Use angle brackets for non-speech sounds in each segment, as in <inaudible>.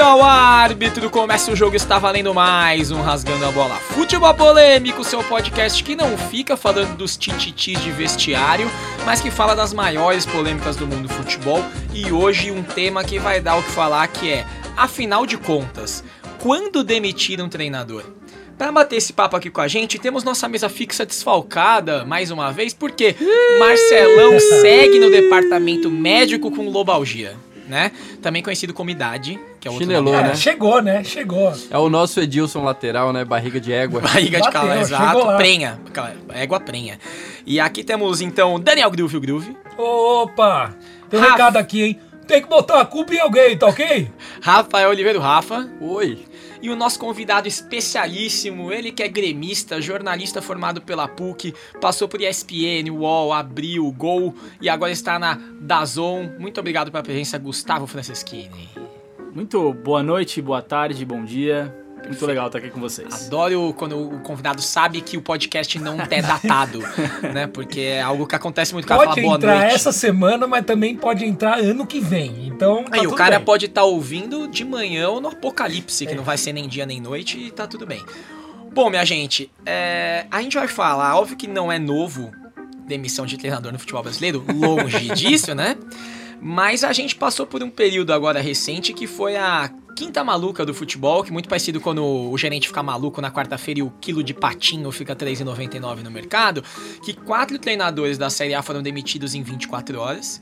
Apita o árbitro, começa o jogo, está valendo mais um Rasgando a Bola. Futebol Polêmico, seu podcast que não fica falando dos tititis de vestiário, mas que fala das maiores polêmicas do mundo do futebol. E hoje um tema que vai dar o que falar que é, afinal de contas, quando demitir um treinador? Para bater esse papo aqui com a gente, temos nossa mesa fixa desfalcada mais uma vez, porque Marcelão segue no departamento médico com lobalgia né? Também conhecido como idade, que é outro Chinelou, nome. né? Chegou, né? Chegou. É o nosso Edilson lateral, né? Barriga de égua. <laughs> Barriga de Bateu, chegou exato. Prenha. Égua prenha. E aqui temos então Daniel Groove, o Groove. Opa! Tem um Rafa. recado aqui, hein? Tem que botar a culpa em alguém, tá ok? Rafael Oliveira, o Rafa. Oi. E o nosso convidado especialíssimo, ele que é gremista, jornalista formado pela PUC, passou por ESPN, UOL, Abril, Gol e agora está na Dazon. Muito obrigado pela presença, Gustavo Franceschini. Muito boa noite, boa tarde, bom dia. Muito legal estar aqui com vocês. Adoro quando o convidado sabe que o podcast não é datado, <laughs> né? Porque é algo que acontece muito. O cara Pode fala boa entrar noite. essa semana, mas também pode entrar ano que vem. Então, tá Aí o cara bem. pode estar ouvindo de manhã ou no apocalipse, que não vai ser nem dia nem noite, e tá tudo bem. Bom, minha gente, é, a gente vai falar, óbvio que não é novo demissão de treinador no futebol brasileiro, longe <laughs> disso, né? Mas a gente passou por um período agora recente que foi a quinta maluca do futebol, que é muito parecido quando o gerente fica maluco na quarta-feira e o quilo de patinho fica R$ 3,99 no mercado, que quatro treinadores da Série A foram demitidos em 24 horas.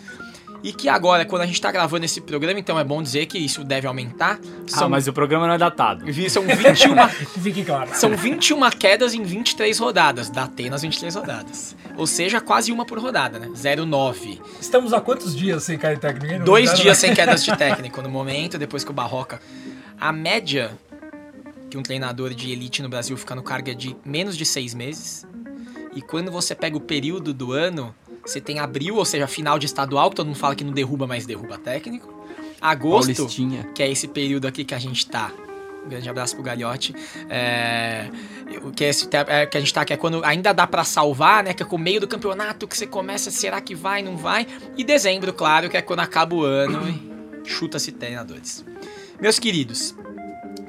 E que agora, quando a gente tá gravando esse programa, então é bom dizer que isso deve aumentar. Ah, mas o programa não é datado. São 21, Que <laughs> fique claro. são 21 quedas em 23 rodadas. Da Atenas 23 rodadas. Ou seja, quase uma por rodada, né? 0,9. Estamos há quantos dias sem cair técnico? Ninguém não Dois dias né? sem quedas de <laughs> técnico no momento, depois que o Barroca. A média que um treinador de elite no Brasil fica no cargo é de menos de seis meses. E quando você pega o período do ano, você tem abril, ou seja, final de estadual, que todo mundo fala que não derruba, mas derruba técnico. Agosto, Paulistinha. que é esse período aqui que a gente tá. Um grande abraço pro Galhote. É, o que, é esse, é, que a gente tá, que é quando ainda dá pra salvar, né? Que é com o meio do campeonato que você começa, será que vai, não vai? E dezembro, claro, que é quando acaba o ano e chuta-se treinadores. Meus queridos,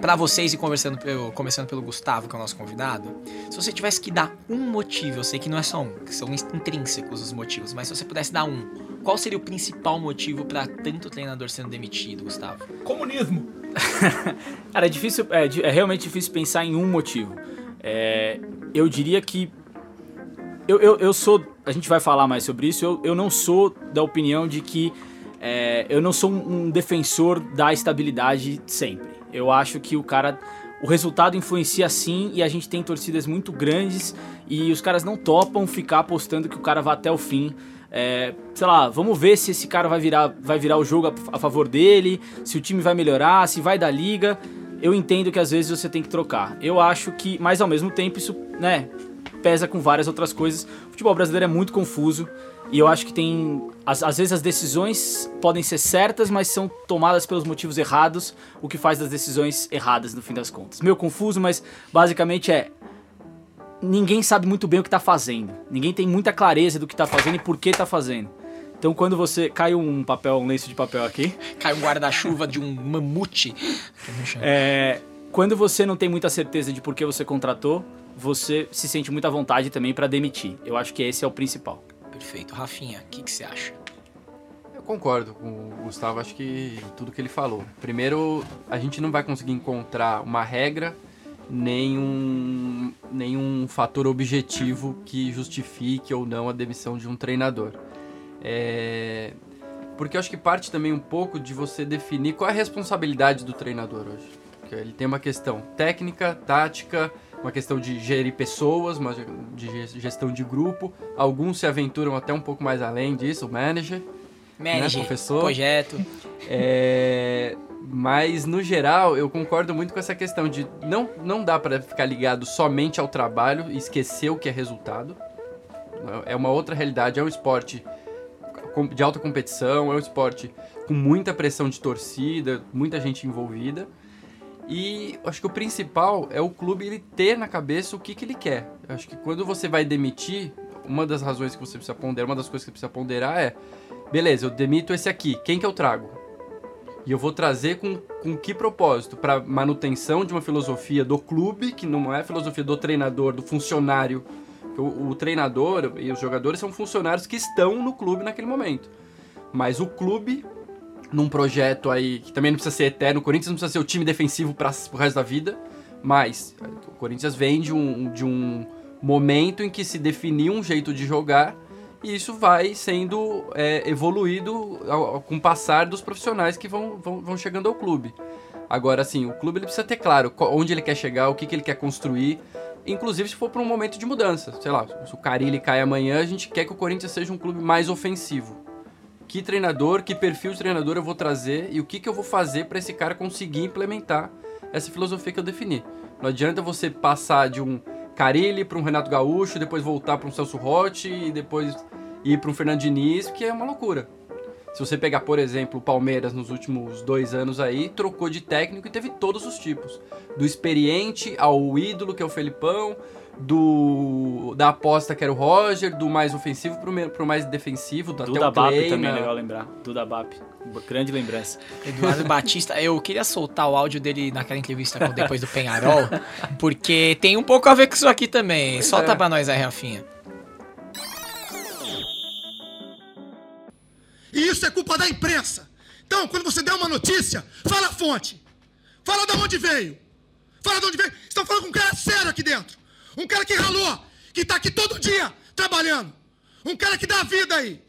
pra vocês e conversando pelo, começando pelo Gustavo, que é o nosso convidado, se você tivesse que dar um motivo, eu sei que não é só um, que são intrínsecos os motivos, mas se você pudesse dar um, qual seria o principal motivo pra tanto treinador sendo demitido, Gustavo? Comunismo. <laughs> Cara, é difícil, é, é realmente difícil pensar em um motivo. É, eu diria que eu, eu, eu sou, a gente vai falar mais sobre isso. Eu, eu não sou da opinião de que é, eu não sou um, um defensor da estabilidade sempre. Eu acho que o cara, o resultado influencia sim e a gente tem torcidas muito grandes e os caras não topam ficar apostando que o cara vá até o fim. É, sei lá, vamos ver se esse cara vai virar, vai virar o jogo a, a favor dele, se o time vai melhorar, se vai dar liga. Eu entendo que às vezes você tem que trocar. Eu acho que, mas ao mesmo tempo isso, né, pesa com várias outras coisas. O futebol brasileiro é muito confuso e eu acho que tem às, às vezes as decisões podem ser certas, mas são tomadas pelos motivos errados, o que faz das decisões erradas no fim das contas. Meio confuso, mas basicamente é ninguém sabe muito bem o que tá fazendo. Ninguém tem muita clareza do que tá fazendo e por que tá fazendo. Então quando você cai um papel, um lenço de papel aqui, <laughs> Cai um guarda-chuva de um mamute. é, quando você não tem muita certeza de por que você contratou, você se sente muito à vontade também pra demitir. Eu acho que esse é o principal. Perfeito. Rafinha, o que, que você acha? Eu concordo com o Gustavo, acho que tudo que ele falou. Primeiro, a gente não vai conseguir encontrar uma regra, nenhum, nenhum fator objetivo que justifique ou não a demissão de um treinador. É, Porque eu acho que parte também um pouco de você definir qual é a responsabilidade do treinador hoje. Porque ele tem uma questão técnica, tática, uma questão de gerir pessoas, uma de ge- gestão de grupo. Alguns se aventuram até um pouco mais além disso, o manager. Manager, professor? projeto. É, mas no geral eu concordo muito com essa questão de não, não dá para ficar ligado somente ao trabalho e esquecer o que é resultado. É uma outra realidade, é um esporte de alta competição, é um esporte com muita pressão de torcida, muita gente envolvida. E acho que o principal é o clube ele ter na cabeça o que, que ele quer. Eu acho que quando você vai demitir, uma das razões que você precisa ponderar, uma das coisas que você precisa ponderar é: beleza, eu demito esse aqui, quem que eu trago? E eu vou trazer com, com que propósito? Para manutenção de uma filosofia do clube, que não é a filosofia do treinador, do funcionário. O, o treinador e os jogadores são funcionários que estão no clube naquele momento. Mas o clube, num projeto aí que também não precisa ser eterno, o Corinthians não precisa ser o time defensivo para o resto da vida, mas o Corinthians vem de um, de um momento em que se definiu um jeito de jogar e isso vai sendo é, evoluído ao, ao, com o passar dos profissionais que vão, vão, vão, chegando ao clube. Agora, assim, o clube ele precisa ter claro onde ele quer chegar, o que, que ele quer construir, inclusive se for para um momento de mudança. Sei lá, se o Carilli cai amanhã, a gente quer que o Corinthians seja um clube mais ofensivo. Que treinador, que perfil de treinador eu vou trazer e o que, que eu vou fazer para esse cara conseguir implementar essa filosofia que eu defini. Não adianta você passar de um Carilli para um Renato Gaúcho, depois voltar para um Celso Rotti e depois ir para um Fernando Diniz, que é uma loucura. Se você pegar, por exemplo, o Palmeiras nos últimos dois anos aí, trocou de técnico e teve todos os tipos. Do experiente ao ídolo, que é o Felipão, do da aposta que era o Roger, do mais ofensivo pro, pro mais defensivo, do Duda até o Bap também é legal lembrar. Duda Bap, grande lembrança. Eduardo Batista, eu queria soltar o áudio dele naquela entrevista depois do Penharol, porque tem um pouco a ver com isso aqui também. Pois Solta é. pra nós aí, Rafinha. E isso é culpa da imprensa. Então, quando você der uma notícia, fala a fonte. Fala de onde veio. Fala de onde veio. Estão falando com um cara sério aqui dentro. Um cara que ralou, que está aqui todo dia trabalhando. Um cara que dá vida aí.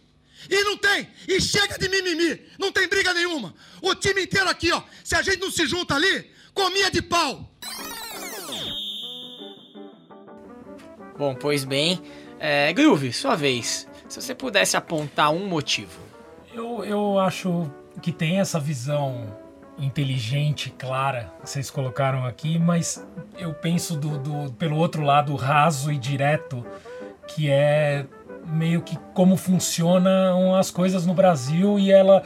E não tem. E chega de mimimi. Não tem briga nenhuma. O time inteiro aqui, ó. Se a gente não se junta ali, comia de pau. Bom, pois bem. É, Groove, sua vez. Se você pudesse apontar um motivo. Eu, eu acho que tem essa visão inteligente, clara, que vocês colocaram aqui, mas eu penso do, do, pelo outro lado raso e direto, que é meio que como funcionam as coisas no Brasil e ela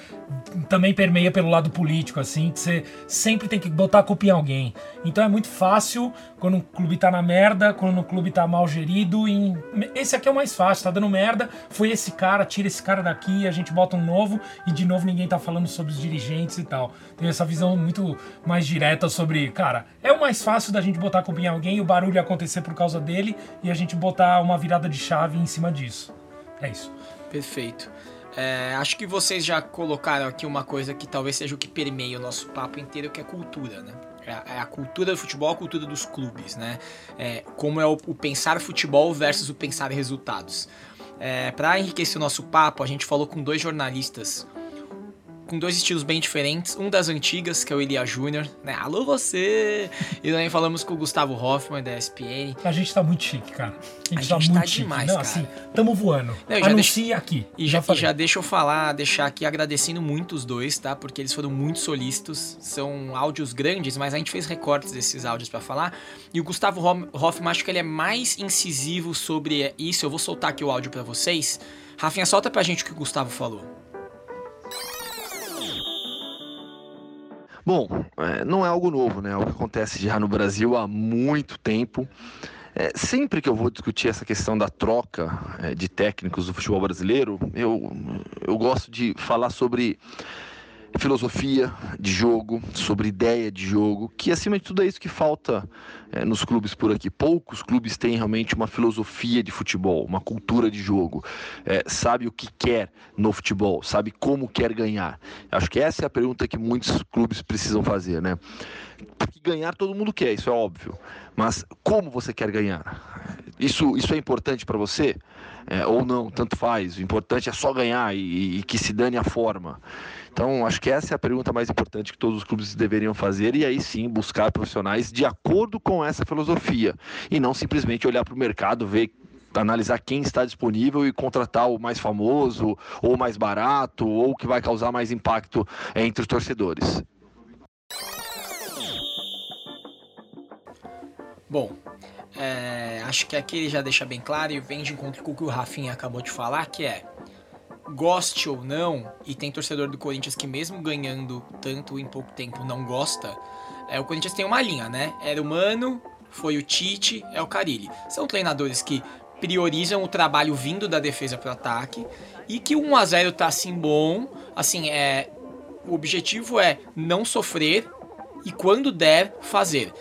também permeia pelo lado político, assim, que você sempre tem que botar a culpa em alguém. Então é muito fácil quando o clube tá na merda, quando o clube tá mal gerido. Em... Esse aqui é o mais fácil, tá dando merda, foi esse cara, tira esse cara daqui, a gente bota um novo e de novo ninguém tá falando sobre os dirigentes e tal. Tem essa visão muito mais direta sobre, cara, é o mais fácil da gente botar a culpa em alguém, o barulho acontecer por causa dele e a gente botar uma virada de chave em cima disso. É isso. Perfeito. É, acho que vocês já colocaram aqui uma coisa que talvez seja o que permeia o nosso papo inteiro, que é cultura, né? É, é a cultura do futebol, a cultura dos clubes, né? É, como é o, o, pensar futebol versus o pensar resultados. É, Para enriquecer o nosso papo, a gente falou com dois jornalistas com dois estilos bem diferentes. Um das antigas, que é o Elia Júnior, né? Alô você! E também falamos com o Gustavo Hoffman, da ESPN. A gente tá muito chique, cara. A gente, a tá, gente muito tá chique. demais, Não, cara. assim, tamo voando. Não, já Anuncie deixo... aqui. E já, já, e já deixa eu falar, deixar aqui agradecendo muito os dois, tá? Porque eles foram muito solícitos. São áudios grandes, mas a gente fez recortes desses áudios para falar. E o Gustavo Hoffman, acho que ele é mais incisivo sobre isso. Eu vou soltar aqui o áudio para vocês. Rafinha, solta pra gente o que o Gustavo falou. Bom, é, não é algo novo, né? É o que acontece já no Brasil há muito tempo. É, sempre que eu vou discutir essa questão da troca é, de técnicos do futebol brasileiro, eu, eu gosto de falar sobre filosofia de jogo, sobre ideia de jogo, que acima de tudo é isso que falta é, nos clubes por aqui. Poucos clubes têm realmente uma filosofia de futebol, uma cultura de jogo, é, sabe o que quer no futebol, sabe como quer ganhar. Acho que essa é a pergunta que muitos clubes precisam fazer, né? Porque ganhar todo mundo quer, isso é óbvio, mas como você quer ganhar? Isso, isso é importante para você? É, ou não, tanto faz. O importante é só ganhar e, e que se dane a forma. Então, acho que essa é a pergunta mais importante que todos os clubes deveriam fazer e aí sim buscar profissionais de acordo com essa filosofia e não simplesmente olhar para o mercado, ver analisar quem está disponível e contratar o mais famoso, ou mais barato, ou o que vai causar mais impacto entre os torcedores. Bom, é, acho que aqui ele já deixa bem claro e vem de encontro com o que o Rafinha acabou de falar, que é goste ou não, e tem torcedor do Corinthians que mesmo ganhando tanto em pouco tempo não gosta, é, o Corinthians tem uma linha, né? Era o Mano, foi o Tite, é o Carilli. São treinadores que priorizam o trabalho vindo da defesa para o ataque e que o 1 a 0 tá assim bom, assim, é o objetivo é não sofrer e quando der, fazer.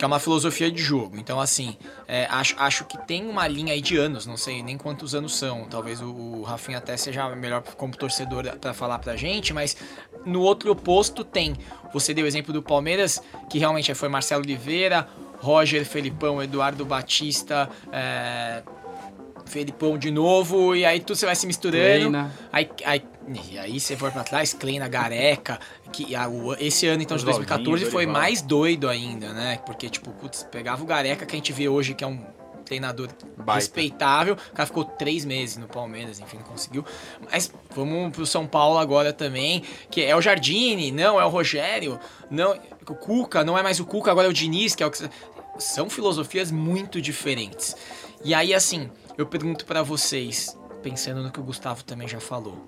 Que é uma filosofia de jogo. Então, assim, é, acho, acho que tem uma linha aí de anos, não sei nem quantos anos são. Talvez o, o Rafinha até seja melhor como torcedor para falar pra gente, mas no outro oposto tem. Você deu o exemplo do Palmeiras, que realmente foi Marcelo Oliveira, Roger, Felipão, Eduardo Batista, é, Felipão de novo, e aí tudo você vai se misturando. Kleina. Aí, aí, e aí você for pra trás, Kleina, Gareca, que a- o- esse ano então de Oswaldinho, 2014 foi mais doido ainda, né? Porque, tipo, putz, pegava o Gareca que a gente vê hoje, que é um treinador Baita. respeitável, o cara ficou três meses no Palmeiras, enfim, não conseguiu. Mas vamos pro São Paulo agora também, que é o Jardine, não, é o Rogério, não, o Cuca, não é mais o Cuca, agora é o Diniz, que é o que... São filosofias muito diferentes. E aí, assim, eu pergunto pra vocês, pensando no que o Gustavo também já falou.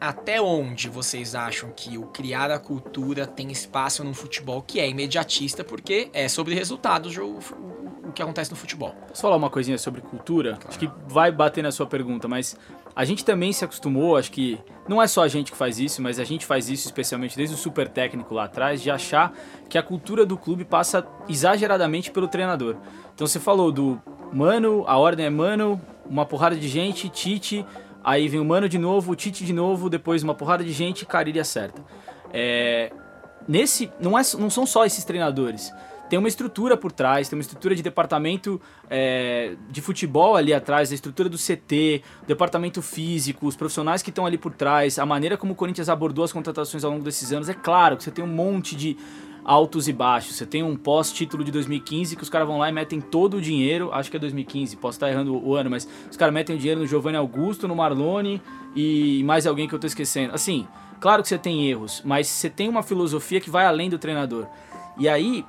Até onde vocês acham que o criar a cultura tem espaço num futebol que é imediatista, porque é sobre resultados o, o- o que acontece no futebol? Posso falar uma coisinha sobre cultura? Acho que vai bater na sua pergunta, mas a gente também se acostumou, acho que não é só a gente que faz isso, mas a gente faz isso especialmente desde o super técnico lá atrás, de achar que a cultura do clube passa exageradamente pelo treinador. Então você falou do mano, a ordem é mano, uma porrada de gente, Tite, aí vem o mano de novo, o Tite de novo, depois uma porrada de gente, Carilli acerta. É, nesse não, é, não são só esses treinadores. Tem uma estrutura por trás, tem uma estrutura de departamento é, de futebol ali atrás, a estrutura do CT, departamento físico, os profissionais que estão ali por trás, a maneira como o Corinthians abordou as contratações ao longo desses anos. É claro que você tem um monte de altos e baixos. Você tem um pós-título de 2015 que os caras vão lá e metem todo o dinheiro, acho que é 2015, posso estar errando o ano, mas os caras metem o dinheiro no Giovanni Augusto, no Marlone e mais alguém que eu tô esquecendo. Assim, claro que você tem erros, mas você tem uma filosofia que vai além do treinador. E aí,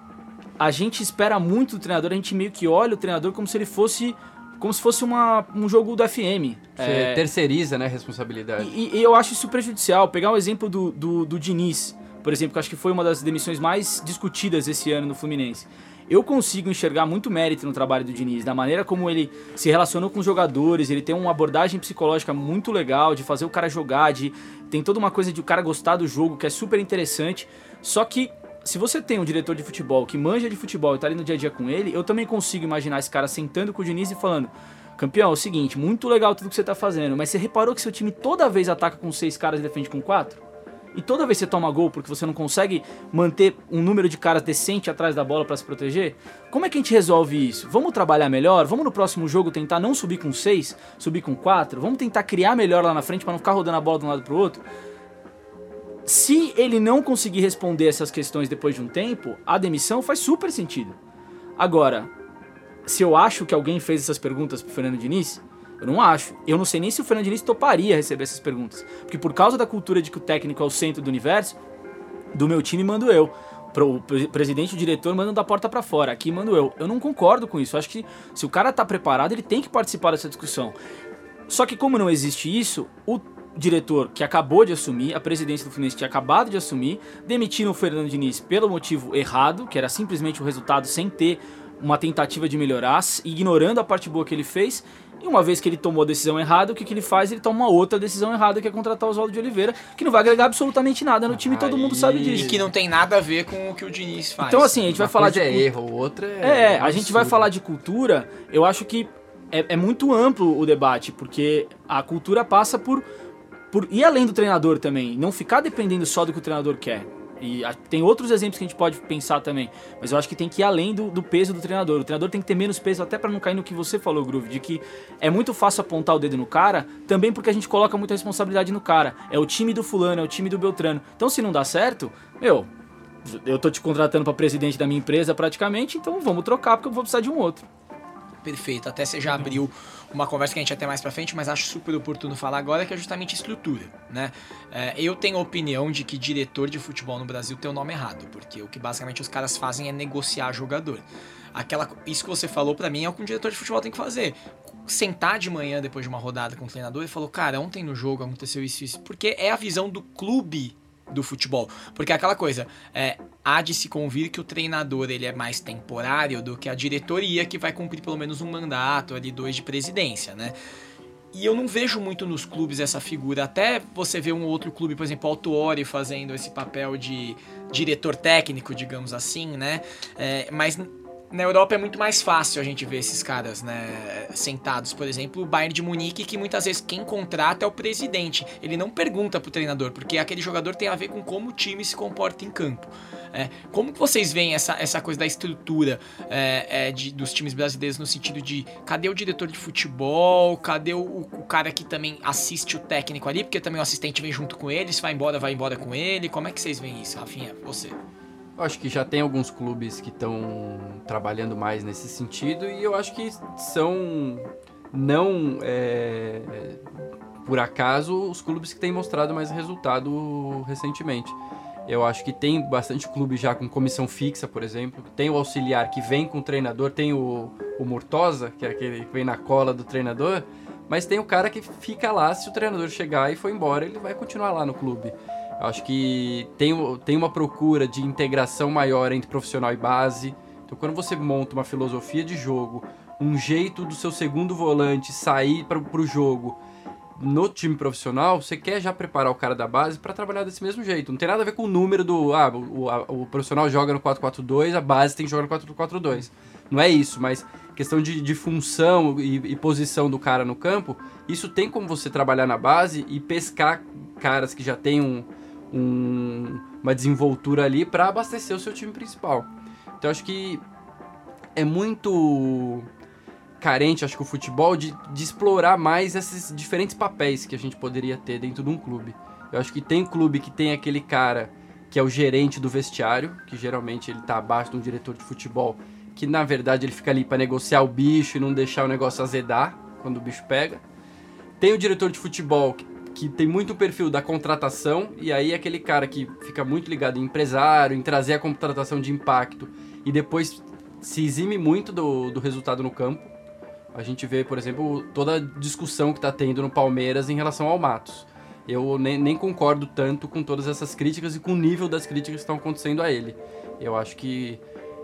a gente espera muito do treinador, a gente meio que olha o treinador como se ele fosse como se fosse uma, um jogo do FM. Você É, terceiriza, né, a responsabilidade. e, e eu acho isso prejudicial. Pegar o exemplo do, do, do Diniz, por exemplo, que acho que foi uma das demissões mais discutidas esse ano no Fluminense. Eu consigo enxergar muito mérito no trabalho do Diniz, da maneira como ele se relacionou com os jogadores, ele tem uma abordagem psicológica muito legal, de fazer o cara jogar, de tem toda uma coisa de o cara gostar do jogo, que é super interessante. Só que se você tem um diretor de futebol que manja de futebol e tá ali no dia a dia com ele, eu também consigo imaginar esse cara sentando com o Diniz e falando: Campeão, é o seguinte, muito legal tudo que você tá fazendo, mas você reparou que seu time toda vez ataca com seis caras e defende com quatro? E toda vez você toma gol porque você não consegue manter um número de caras decente atrás da bola para se proteger? Como é que a gente resolve isso? Vamos trabalhar melhor? Vamos no próximo jogo tentar não subir com seis, subir com quatro? Vamos tentar criar melhor lá na frente para não ficar rodando a bola de um lado pro outro? Se ele não conseguir responder essas questões depois de um tempo, a demissão faz super sentido. Agora, se eu acho que alguém fez essas perguntas pro Fernando Diniz, eu não acho. Eu não sei nem se o Fernando Diniz toparia receber essas perguntas. Porque por causa da cultura de que o técnico é o centro do universo, do meu time mando eu. Pro presidente e o diretor mandam da porta pra fora. Aqui mando eu. Eu não concordo com isso. Eu acho que se o cara tá preparado, ele tem que participar dessa discussão. Só que como não existe isso, o diretor que acabou de assumir, a presidência do Fluminense tinha acabado de assumir, demitiram o Fernando Diniz pelo motivo errado, que era simplesmente o resultado sem ter uma tentativa de melhorar, ignorando a parte boa que ele fez. E uma vez que ele tomou a decisão errada, o que, que ele faz? Ele toma uma outra decisão errada, que é contratar o Oswaldo de Oliveira, que não vai agregar absolutamente nada no time, todo mundo sabe Aí- E disso. que não tem nada a ver com o que o Diniz faz. Então, assim, a gente vai Uma falar de. coisa é erro, outra é. é, a gente vai falar de cultura, eu acho que é, é muito amplo o debate, porque a cultura passa por, por ir além do treinador também, não ficar dependendo só do que o treinador quer. E tem outros exemplos que a gente pode pensar também, mas eu acho que tem que ir além do, do peso do treinador. O treinador tem que ter menos peso, até pra não cair no que você falou, Groove, de que é muito fácil apontar o dedo no cara, também porque a gente coloca muita responsabilidade no cara. É o time do fulano, é o time do Beltrano. Então se não dá certo, meu, eu tô te contratando pra presidente da minha empresa praticamente, então vamos trocar porque eu vou precisar de um outro. Perfeito. Até você já abriu uma conversa que a gente até mais pra frente, mas acho super oportuno falar agora, que é justamente estrutura, né? É, eu tenho a opinião de que diretor de futebol no Brasil tem o nome errado, porque o que basicamente os caras fazem é negociar jogador. Aquela, isso que você falou pra mim é o que um diretor de futebol tem que fazer. Sentar de manhã depois de uma rodada com o treinador e falou, cara, ontem no jogo aconteceu isso isso, porque é a visão do clube do futebol. Porque é aquela coisa, é, há de se convir que o treinador ele é mais temporário do que a diretoria que vai cumprir pelo menos um mandato ali, dois de presidência, né? e eu não vejo muito nos clubes essa figura. Até você vê um outro clube, por exemplo, Autuori fazendo esse papel de diretor técnico, digamos assim, né? É, mas na Europa é muito mais fácil a gente ver esses caras, né, sentados, por exemplo, o Bayern de Munique, que muitas vezes quem contrata é o presidente. Ele não pergunta pro treinador, porque aquele jogador tem a ver com como o time se comporta em campo. É, como que vocês veem essa, essa coisa da estrutura é, é, de, dos times brasileiros no sentido de cadê o diretor de futebol, cadê o, o, cara que também assiste o técnico ali, porque também o assistente vem junto com ele, se vai embora, vai embora com ele. Como é que vocês veem isso, Rafinha? Você. Eu acho que já tem alguns clubes que estão trabalhando mais nesse sentido e eu acho que são não é, por acaso os clubes que têm mostrado mais resultado recentemente. Eu acho que tem bastante clube já com comissão fixa, por exemplo. Tem o auxiliar que vem com o treinador, tem o, o Murtosa, que é aquele que vem na cola do treinador, mas tem o cara que fica lá, se o treinador chegar e for embora, ele vai continuar lá no clube. Eu acho que tem, tem uma procura de integração maior entre profissional e base. Então, quando você monta uma filosofia de jogo, um jeito do seu segundo volante sair para o jogo no time profissional, você quer já preparar o cara da base para trabalhar desse mesmo jeito. Não tem nada a ver com o número do. Ah, o, a, o profissional joga no 4-4-2, a base tem que jogar no 4-4-2. Não é isso, mas questão de, de função e, e, posição do cara no campo, isso tem como você trabalhar na base e pescar caras que já têm um, um, uma desenvoltura ali para abastecer o seu time principal. Então acho que é muito carente, acho que o futebol, de, de explorar mais esses diferentes papéis que a gente poderia ter dentro de um clube. Eu acho que tem clube que tem aquele cara que é o gerente do vestiário, que geralmente ele tá abaixo de um diretor de futebol, que na verdade ele fica ali para negociar o bicho e não deixar o negócio azedar quando o bicho pega. Tem o diretor de futebol que, que tem muito o perfil da contratação, e aí é aquele cara que fica muito ligado em empresário, em trazer a contratação de impacto, e depois se exime muito do, do resultado no campo. A gente vê, por exemplo, toda a discussão que está tendo no Palmeiras em relação ao Matos. Eu nem, nem, concordo tanto com todas essas críticas e com o nível das críticas que estão acontecendo a ele. Eu acho que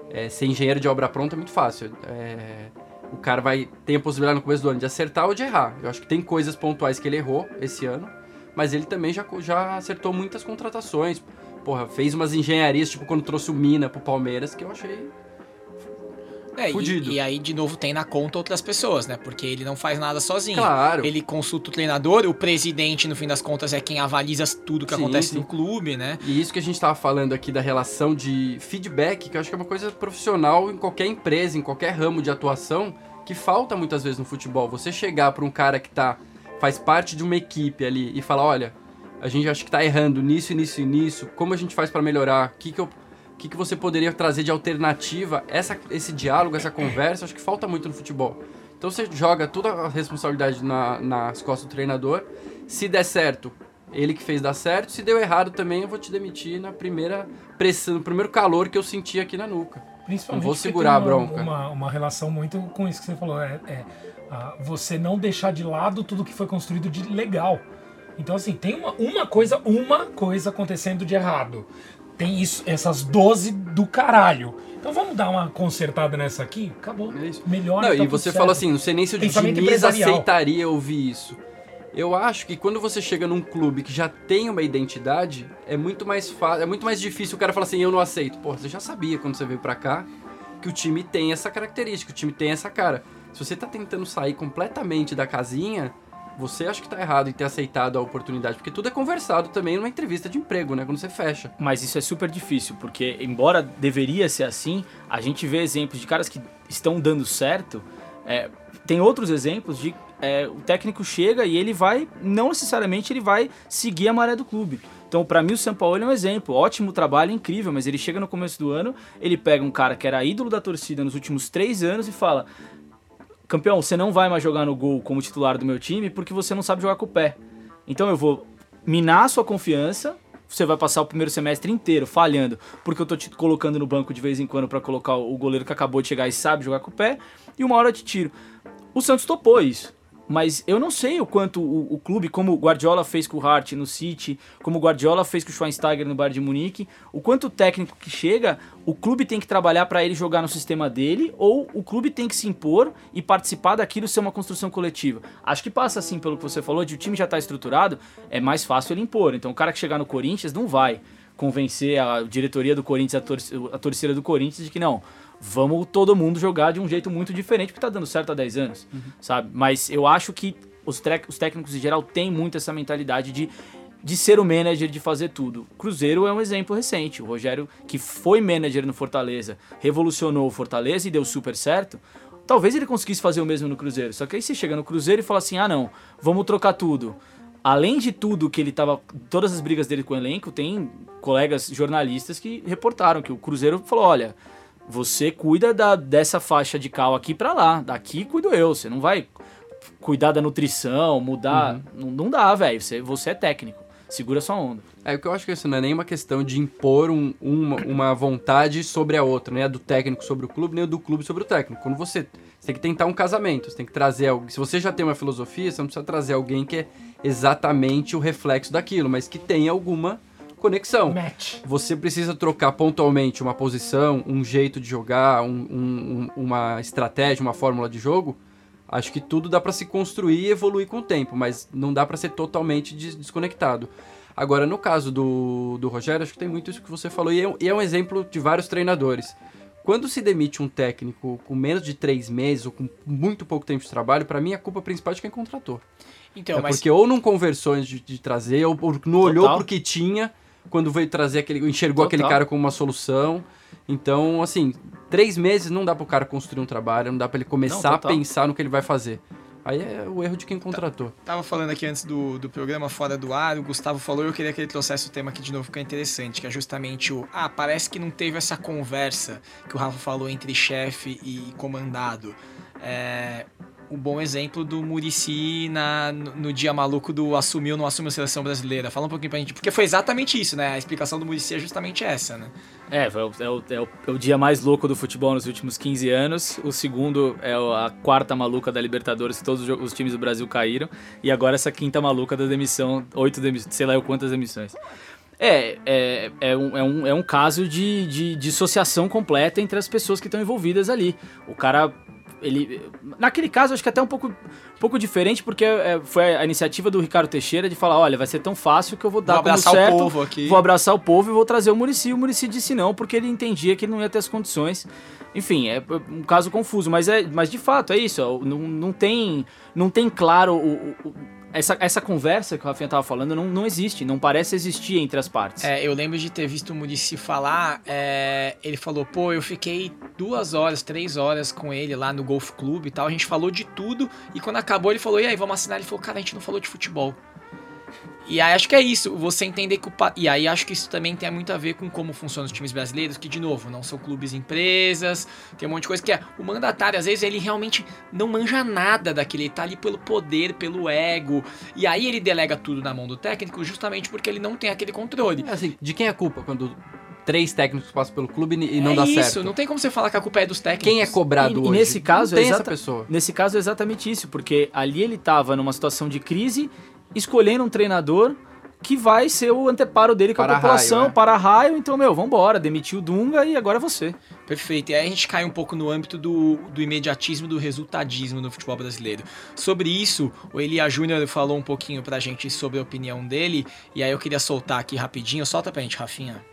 é, ser engenheiro de obra pronta é muito fácil. É, o cara vai ter a possibilidade no começo do ano de acertar ou de errar. Eu acho que tem coisas pontuais que ele errou esse ano, mas ele também já, já acertou muitas contratações. Porra, fez umas engenharias, tipo quando trouxe o Mina pro Palmeiras, que eu achei é, e, e, aí, de novo, tem na conta outras pessoas, né? Porque ele não faz nada sozinho. Claro. Ele consulta o treinador, o presidente, no fim das contas, é quem avaliza tudo que sim, acontece sim. no clube, né? E isso que a gente tava falando aqui da relação de feedback, que eu acho que é uma coisa profissional em qualquer empresa, em qualquer ramo de atuação, que falta muitas vezes no futebol. Você chegar para um cara que tá faz parte de uma equipe ali e falar, olha, a gente acha que tá errando nisso, nisso e nisso, como a gente faz para melhorar? O que que eu o que, que você poderia trazer de alternativa? Essa, esse diálogo, essa conversa, acho que falta muito no futebol. Então você joga toda a responsabilidade na, nas costas do treinador. Se der certo, ele que fez dar certo. Se deu errado também, eu vou te demitir na primeira pressão, no primeiro calor que eu senti aqui na nuca. Principalmente não vou segurar a bronca. Uma, uma relação muito com isso que você falou. É, é você não deixar de lado tudo que foi construído de legal. Então, assim, tem uma, uma coisa, uma coisa acontecendo de errado tem isso, essas 12 do caralho. Então vamos dar uma consertada nessa aqui? Acabou. É isso. Melhor. Não, tá e você falou assim, não sei nem se o Diniz aceitaria ouvir isso. Eu acho que quando você chega num clube que já tem uma identidade, é muito mais fácil, é muito mais difícil o cara falar assim, eu não aceito. Pô, você já sabia quando você veio para cá que o time tem essa característica, o time tem essa cara. Se você tá tentando sair completamente da casinha, você acha que tá errado em ter aceitado a oportunidade, porque tudo é conversado também numa entrevista de emprego, né? Quando você fecha. Mas isso é super difícil, porque embora deveria ser assim, a gente vê exemplos de caras que estão dando certo. É, tem outros exemplos de é, o técnico chega e ele vai, não necessariamente ele vai seguir a maré do clube. Então, para mim, o São Paulo é um exemplo. Ótimo trabalho, incrível, mas ele chega no começo do ano, ele pega um cara que era ídolo da torcida nos últimos três anos e fala: campeão, você não vai mais jogar no gol como titular do meu time porque você não sabe jogar com o pé. Então eu vou minar a sua confiança, você vai passar o primeiro semestre inteiro falhando, porque eu tô te colocando no banco de vez em quando para colocar o goleiro que acabou de chegar e sabe jogar com o pé, e uma hora eu te tiro. O Santos topou isso. Mas eu não sei o quanto o, o, clube, como o Guardiola fez com o Hart no City, como o Guardiola fez com o Schweinsteiger no Bayern de Munique, o quanto o técnico que chega, o clube tem que trabalhar para ele jogar no sistema dele, ou o clube tem que se impor e participar daquilo ser uma construção coletiva. Acho que passa assim pelo que você falou, de o time já está estruturado, é mais fácil ele impor. Então o cara que chegar no Corinthians não vai convencer a diretoria do Corinthians, a, tor a torcida do Corinthians de que não, vamos todo mundo jogar de um jeito muito diferente, porque tá dando certo há 10 anos, uhum. sabe? Mas eu acho que os, os técnicos em geral têm muito essa mentalidade de, de ser o manager, de fazer tudo. Cruzeiro é um exemplo recente. O Rogério, que foi manager no Fortaleza, revolucionou o Fortaleza e deu super certo. Talvez ele conseguisse fazer o mesmo no Cruzeiro. Só que aí você chega no Cruzeiro e fala assim: ah, não, vamos trocar tudo. Além de tudo que ele tava. Todas as brigas dele com o elenco, tem colegas jornalistas que reportaram que o Cruzeiro falou: olha, você cuida da, dessa faixa de cal aqui para lá. Daqui cuido eu. Você não vai cuidar da nutrição, mudar. Uhum. Não, não dá, velho. Você, você é técnico. Segura sua onda. É, o que eu acho que isso não é nem uma questão de impor um, uma, uma vontade sobre a outra, né? Do técnico sobre o clube, nem do clube sobre o técnico. Quando você, você tem que tentar um casamento, você tem que trazer algo. Se você já tem uma filosofia, você não precisa trazer alguém que é exatamente o reflexo daquilo, mas que tenha alguma conexão. Match. Você precisa trocar pontualmente uma posição, um jeito de jogar, um, um, uma estratégia, uma fórmula de jogo. Acho que tudo dá para se construir e evoluir com o tempo, mas não dá para ser totalmente des desconectado. Agora, no caso do, do Rogério, acho que tem muito isso que você falou, e é, e é um exemplo de vários treinadores. Quando se demite um técnico com menos de três meses ou com muito pouco tempo de trabalho, para mim a culpa principal é de quem contratou. Então, é mas... Porque ou não conversou de, de trazer, ou não olhou porque tinha, quando veio trazer aquele. enxergou Total. aquele cara como uma solução. Então, assim, três meses não dá pro cara construir um trabalho, não dá para ele começar não, a pensar no que ele vai fazer. Aí é o erro de quem contratou. Tava falando aqui antes do, do programa Fora do Ar, o Gustavo falou e eu queria que ele trouxesse o tema aqui de novo, que é interessante, que é justamente o. Ah, parece que não teve essa conversa que o Rafa falou entre chefe e comandado. É, um bom exemplo do Murici no, no, dia maluco do assumiu ou não assumiu a seleção brasileira. Fala um pouquinho pra gente, porque foi exatamente isso, né? A explicação do Murici é justamente essa, né? É, é o, é, o, é, o, dia mais louco do futebol nos últimos 15 anos. O segundo é a quarta maluca da Libertadores, que todos os, times do Brasil caíram. E agora essa quinta maluca da demissão, oito demissões, sei lá quantas demissões. É, é, é, um, é, um, é um caso de, de dissociação completa entre as pessoas que estão envolvidas ali. O cara ele naquele caso acho que é até um pouco, um pouco diferente porque é, foi a iniciativa do Ricardo Teixeira de falar olha vai ser tão fácil que eu vou dar vou como certo o povo aqui. vou abraçar o povo e vou trazer o Murici o Murici disse não porque ele entendia que ele não ia ter as condições enfim é um caso confuso mas é mas de fato é isso não, não tem não tem claro o, o essa, essa conversa que o Rafinha tava falando não, não existe, não parece existir entre as partes. É, eu lembro de ter visto o Murici falar, é, ele falou, pô, eu fiquei duas horas, três horas com ele lá no Golf Clube e tal, a gente falou de tudo, e quando acabou ele falou, e aí, vamos assinar? Ele falou, cara, a gente não falou de futebol. E aí acho que é isso, você entender que o. E aí acho que isso também tem muito a ver com como funcionam os times brasileiros, que, de novo, não são clubes empresas, tem um monte de coisa que é. O mandatário, às vezes, ele realmente não manja nada daquele, ele tá ali pelo poder, pelo ego. E aí ele delega tudo na mão do técnico, justamente porque ele não tem aquele controle. É assim, de quem é a culpa quando três técnicos passam pelo clube e não é dá isso, certo. Isso, não tem como você falar que a culpa é dos técnicos. Quem é cobrado e, hoje? E nesse caso, não tem é essa pessoa. Nesse caso é exatamente isso, porque ali ele estava numa situação de crise, escolhendo um treinador que vai ser o anteparo dele com para a população, raio, né? para raio. Então, meu, vambora, demitiu o Dunga e agora é você. Perfeito. E aí a gente cai um pouco no âmbito do, do imediatismo, do resultadismo no futebol brasileiro. Sobre isso, o Elia Júnior falou um pouquinho pra gente sobre a opinião dele, e aí eu queria soltar aqui rapidinho. Solta pra gente, Rafinha.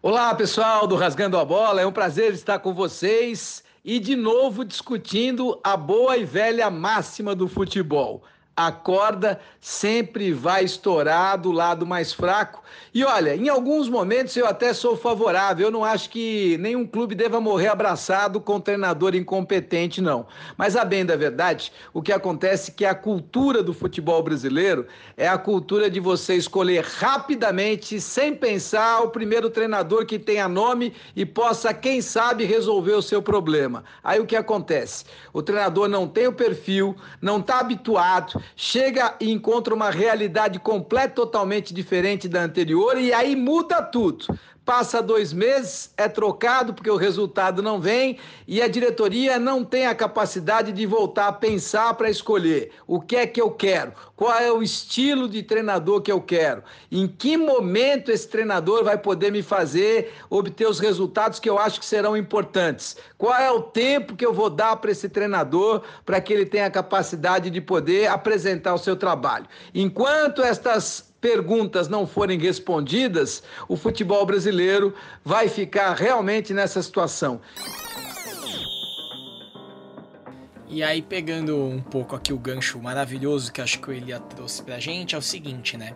Olá, pessoal do Rasgando a Bola. É um prazer estar com vocês e de novo discutindo a boa e velha máxima do futebol a corda sempre vai estourar do lado mais fraco. E olha, em alguns momentos eu até sou favorável. Eu não acho que nenhum clube deva morrer abraçado com um treinador incompetente, não. Mas a bem da verdade, o que acontece é que a cultura do futebol brasileiro é a cultura de você escolher rapidamente, sem pensar, o primeiro treinador que tenha nome e possa, quem sabe, resolver o seu problema. Aí o que acontece? O treinador não tem o perfil, não está habituado, chega e encontra uma realidade completa, totalmente diferente da anterior, e aí muda tudo. Passa dois meses, é trocado porque o resultado não vem e a diretoria não tem a capacidade de voltar a pensar para escolher o que é que eu quero, qual é o estilo de treinador que eu quero, em que momento esse treinador vai poder me fazer obter os resultados que eu acho que serão importantes, qual é o tempo que eu vou dar para esse treinador para que ele tenha a capacidade de poder apresentar o seu trabalho. Enquanto estas perguntas não forem respondidas, o futebol brasileiro vai ficar realmente nessa situação. E aí, pegando um pouco aqui o gancho maravilhoso que acho que o Elia trouxe pra gente, é o seguinte, né?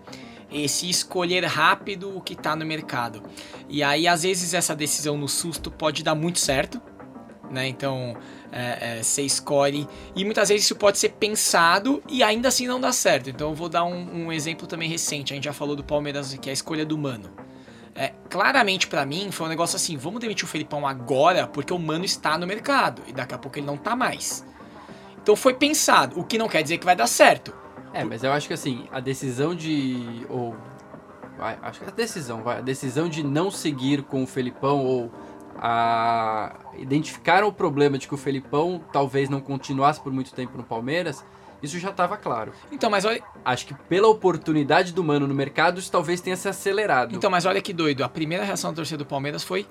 Esse escolher rápido o que tá no mercado. E aí, às vezes, essa decisão no susto pode dar muito certo, né? Então, é, é, você escolhe. E muitas vezes isso pode ser pensado e ainda assim não dá certo. Então, eu vou dar um, um exemplo também recente. A gente já falou do Palmeiras, que é a escolha do Mano. É, claramente para mim foi um negócio assim: vamos demitir o Felipão agora porque o Mano está no mercado e daqui a pouco ele não tá mais. Então foi pensado, o que não quer dizer que vai dar certo. É, mas eu acho que assim, a decisão de. Ou. Vai, acho que a decisão, vai. A decisão de não seguir com o Felipão ou a identificaram o problema de que o Felipão talvez não continuasse por muito tempo no Palmeiras, isso já estava claro. Então, mas olha. Acho que pela oportunidade do Mano no mercado, isso talvez tenha se acelerado. Então, mas olha que doido. A primeira reação da torcida do Palmeiras foi.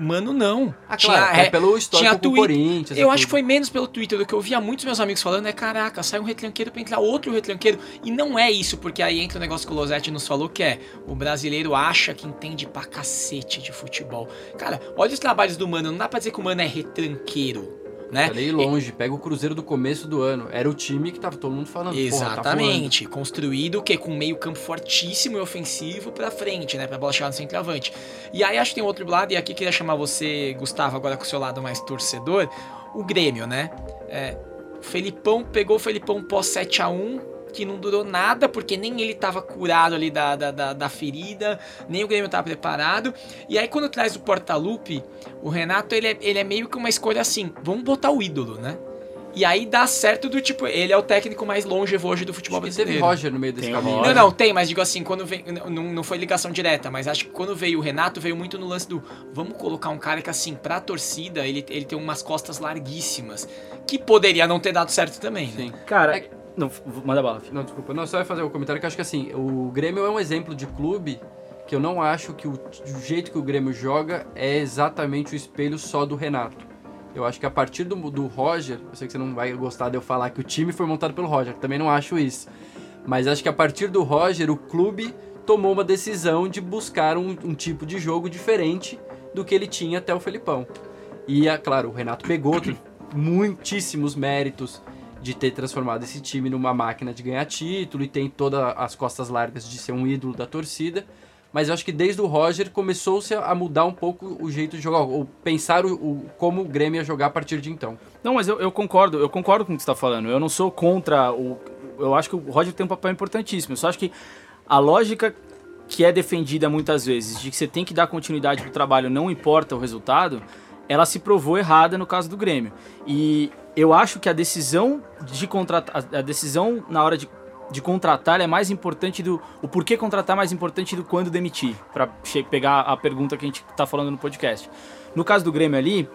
Mano, não. ah, claro, é pelo histórico com o twi- Corinthians. Eu acho que foi menos pelo Twitter do que eu via muitos meus amigos falando, é caraca, sai um retranqueiro pra entrar outro retranqueiro. E não é isso, porque aí entra o negócio que o Losetti nos falou, que é o brasileiro acha que entende pra cacete de futebol. Cara, olha os trabalhos do Mano, não dá pra dizer que o Mano é retranqueiro, né? Falei Tá longe, pega o Cruzeiro do começo do ano. Era o time que tava todo mundo falando. tá Exatamente, construído o quê? Com meio campo fortíssimo e ofensivo pra frente, né? Pra bola chegar no centroavante. E aí acho que tem outro lado, e aqui queria chamar você, Gustavo, agora com o seu lado mais torcedor, o Grêmio, né? É, o Felipão pegou o Felipão pós 7x1, que não durou nada, porque nem ele tava curado ali da, da, da, da ferida, nem o Grêmio tava preparado. E aí quando traz o Portalupe, o Renato, ele é, ele é meio que uma escolha assim, vamos botar o ídolo, né? E aí dá certo do tipo, ele é o técnico mais longevo hoje do futebol Acho que teve brasileiro. Roger no meio desse Tem caminho. Roger. Não, não, tem, mas digo assim, quando vem. Não, não foi ligação direta, mas acho que quando veio o Renato, veio muito no lance do. Vamos colocar um cara que, assim, pra torcida, ele, ele tem umas costas larguíssimas. Que poderia não ter dado certo também, né? Sim. Cara, É- não, manda bala. filho. Não, desculpa. Não, só ia fazer um comentário que eu acho que assim, o Grêmio é um exemplo de clube que eu não acho que o, o jeito que o Grêmio joga é exatamente o espelho só do Renato. Eu acho que a partir do, do Roger, eu sei que você não vai gostar de eu falar que o time foi montado pelo Roger, também não acho isso. Mas acho que a partir do Roger, o clube tomou uma decisão de buscar um, um tipo de jogo diferente do que ele tinha até o Felipão. E, é claro, o Renato pegou muitíssimos méritos de ter transformado esse time numa máquina de ganhar título e tem todas as costas largas de ser um ídolo da torcida. Mas eu acho que desde o Roger começou-se a mudar um pouco o jeito de jogar, ou pensar o, o- como o Grêmio ia jogar a partir de então. Não, mas eu, eu concordo, eu concordo com o que você está falando. Eu não sou contra o. Eu acho que o Roger tem um papel importantíssimo. Eu só acho que a lógica que é defendida muitas vezes, de que você tem que dar continuidade pro trabalho, não importa o resultado, ela se provou errada no caso do Grêmio. E eu acho que a decisão de contratar, a decisão na hora de, de contratar é mais importante do. O porquê contratar é mais importante do quando demitir, para pegar a pergunta que a gente tá falando no podcast. No caso do Grêmio ali,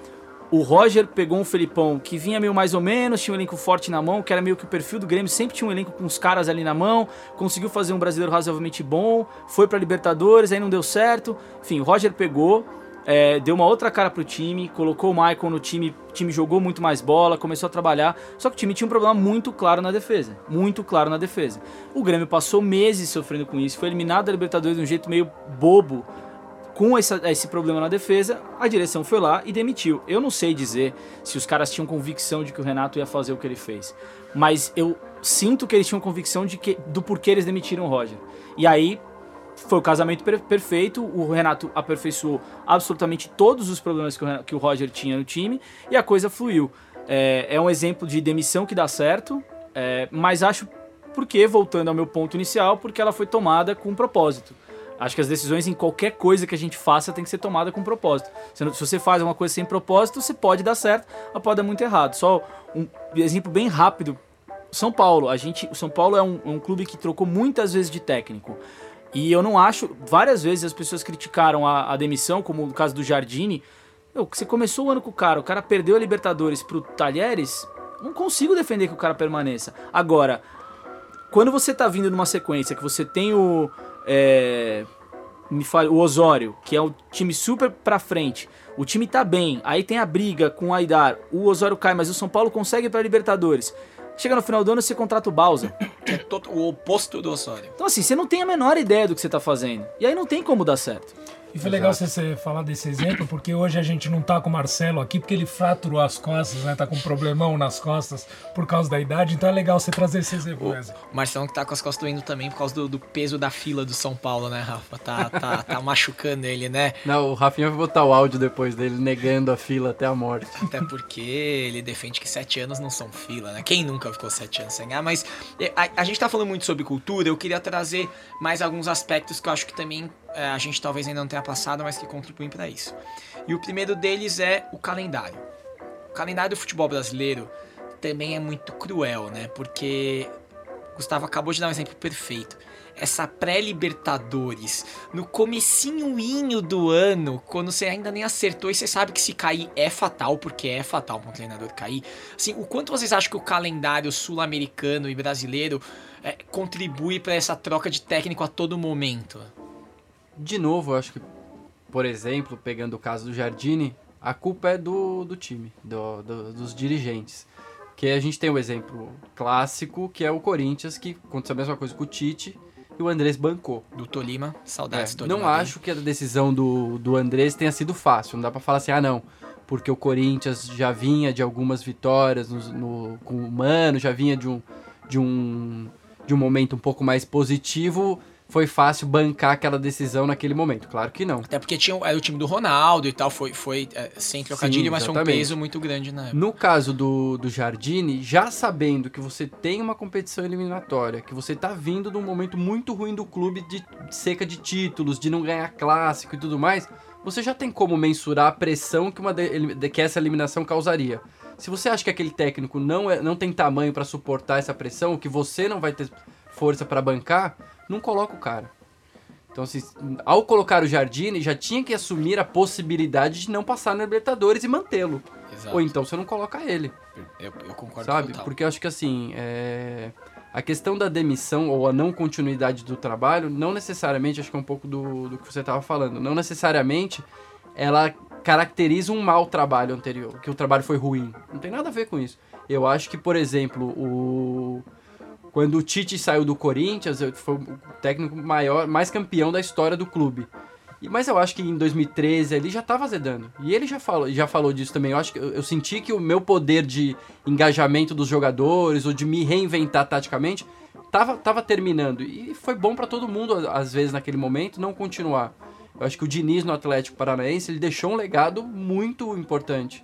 o Roger pegou um Felipão que vinha meio mais ou menos, tinha um elenco forte na mão, que era meio que o perfil do Grêmio, sempre tinha um elenco com os caras ali na mão, conseguiu fazer um brasileiro razoavelmente bom, foi pra Libertadores, aí não deu certo. Enfim, o Roger pegou, é, deu uma outra cara pro time, colocou o Michael no time, o time jogou muito mais bola, começou a trabalhar, só que o time tinha um problema muito claro na defesa, muito claro na defesa. O Grêmio passou meses sofrendo com isso, foi eliminado da Libertadores de um jeito meio bobo, com essa- esse problema na defesa, a direção foi lá e demitiu. Eu não sei dizer se os caras tinham convicção de que o Renato ia fazer o que ele fez, mas eu sinto que eles tinham convicção de que, do porquê eles demitiram o Roger. E aí foi o casamento per- perfeito, o Renato aperfeiçoou absolutamente todos os problemas que o, que o Roger tinha no time e a coisa fluiu. É, é um exemplo de demissão que dá certo, é, mas acho porque, voltando ao meu ponto inicial, porque ela foi tomada com um propósito. Acho que as decisões em qualquer coisa que a gente faça tem que ser tomada com propósito. Se você faz uma coisa sem propósito, você pode dar certo, mas pode dar muito errado. Só um exemplo bem rápido. São Paulo, a gente, o São Paulo é um, um clube que trocou muitas vezes de técnico. E eu não acho. Várias vezes as pessoas criticaram a, a demissão, como no caso do Jardine. Meu, você começou o ano com o cara, o cara perdeu a Libertadores pro Talheres. Não consigo defender que o cara permaneça. Agora, quando você tá vindo numa sequência que você tem o. É, me fala, o Osório, que é um time super pra frente. O time tá bem, aí tem a briga com o Aidar, o Osório cai, mas o São Paulo consegue pra Libertadores. Chega no final do ano você contrata o Bausa. <coughs> É o oposto do Osório. Então assim, você não tem a menor ideia do que você tá fazendo. E aí não tem como dar certo. E foi legal você, você falar desse exemplo, porque hoje a gente não tá com o Marcelo aqui, porque ele fraturou as costas, né? Tá com um problemão nas costas por causa da idade, então é legal você trazer esse exemplo mesmo. O Marcelão que tá com as costas doendo também por causa do, do peso da fila do São Paulo, né, Rafa? Tá, tá, tá machucando ele, né? Não, o Rafinha vai botar o áudio depois dele negando a fila até a morte. Até porque ele defende que sete anos não são fila, né? Quem nunca ficou sete anos sem ganhar? Mas é, a, a gente tá falando muito sobre cultura, eu queria trazer mais alguns aspectos que eu acho que também a gente talvez ainda não tenha passado, mas que contribuem para isso. E o primeiro deles é o calendário. O calendário do futebol brasileiro também é muito cruel, né? Porque Gustavo acabou de dar um exemplo perfeito. Essa pré-libertadores, no comecinho do ano, quando você ainda nem acertou e você sabe que se cair é fatal, porque é fatal para um treinador cair. Assim, o quanto vocês acham que o calendário sul-americano e brasileiro é, contribui para essa troca de técnico a todo momento? De novo, eu acho que, por exemplo, pegando o caso do Jardine, a culpa é do, do time, do, do, dos dirigentes. Que a gente tem o um exemplo clássico, que é o Corinthians, que aconteceu a mesma coisa com o Tite e o Andrés bancou. Do Tolima, saudades É, Tolima. não acho que a decisão do, do Andrés tenha sido fácil. Não dá pra falar assim, ah, não. Porque o Corinthians já vinha de algumas vitórias no, no- com o Mano, já vinha de um, de, um, de um momento um pouco mais positivo. Foi fácil bancar aquela decisão naquele momento. Claro que não. Até porque tinha, era o time do Ronaldo e tal, foi, foi é, sem trocadilho, Sim, mas foi um peso muito grande na época. No caso do, do Jardine, já sabendo que você tem uma competição eliminatória, que você tá vindo de um momento muito ruim do clube de seca de títulos, de não ganhar clássico e tudo mais, você já tem como mensurar a pressão que, uma de- de- que essa eliminação causaria. Se você acha que aquele técnico não, é, não tem tamanho pra suportar essa pressão, que você não vai ter força pra bancar, não coloca o cara. Então, assim, ao colocar o Jardine, já tinha que assumir a possibilidade de não passar na Libertadores e mantê-lo. Ou então você não coloca ele, Eu, eu concordo sabe? total. Porque eu acho que assim, é... a questão da demissão ou a não continuidade do trabalho, não necessariamente, acho que é um pouco do, do que você estava falando, não necessariamente ela caracteriza um mau trabalho anterior, que o trabalho foi ruim. Não tem nada a ver com isso. Eu acho que, por exemplo, o quando o Tite saiu do Corinthians, foi o técnico maior, mais campeão da história do clube. E- Mas eu acho que em 2013 ele já estava azedando. E ele já falou, já falou disso também. Eu acho que eu, eu senti que o meu poder de engajamento dos jogadores ou de me reinventar taticamente tava, tava terminando. E foi bom para todo mundo, às vezes, naquele momento, não continuar. Eu acho que o Diniz no Atlético Paranaense ele deixou um legado muito importante.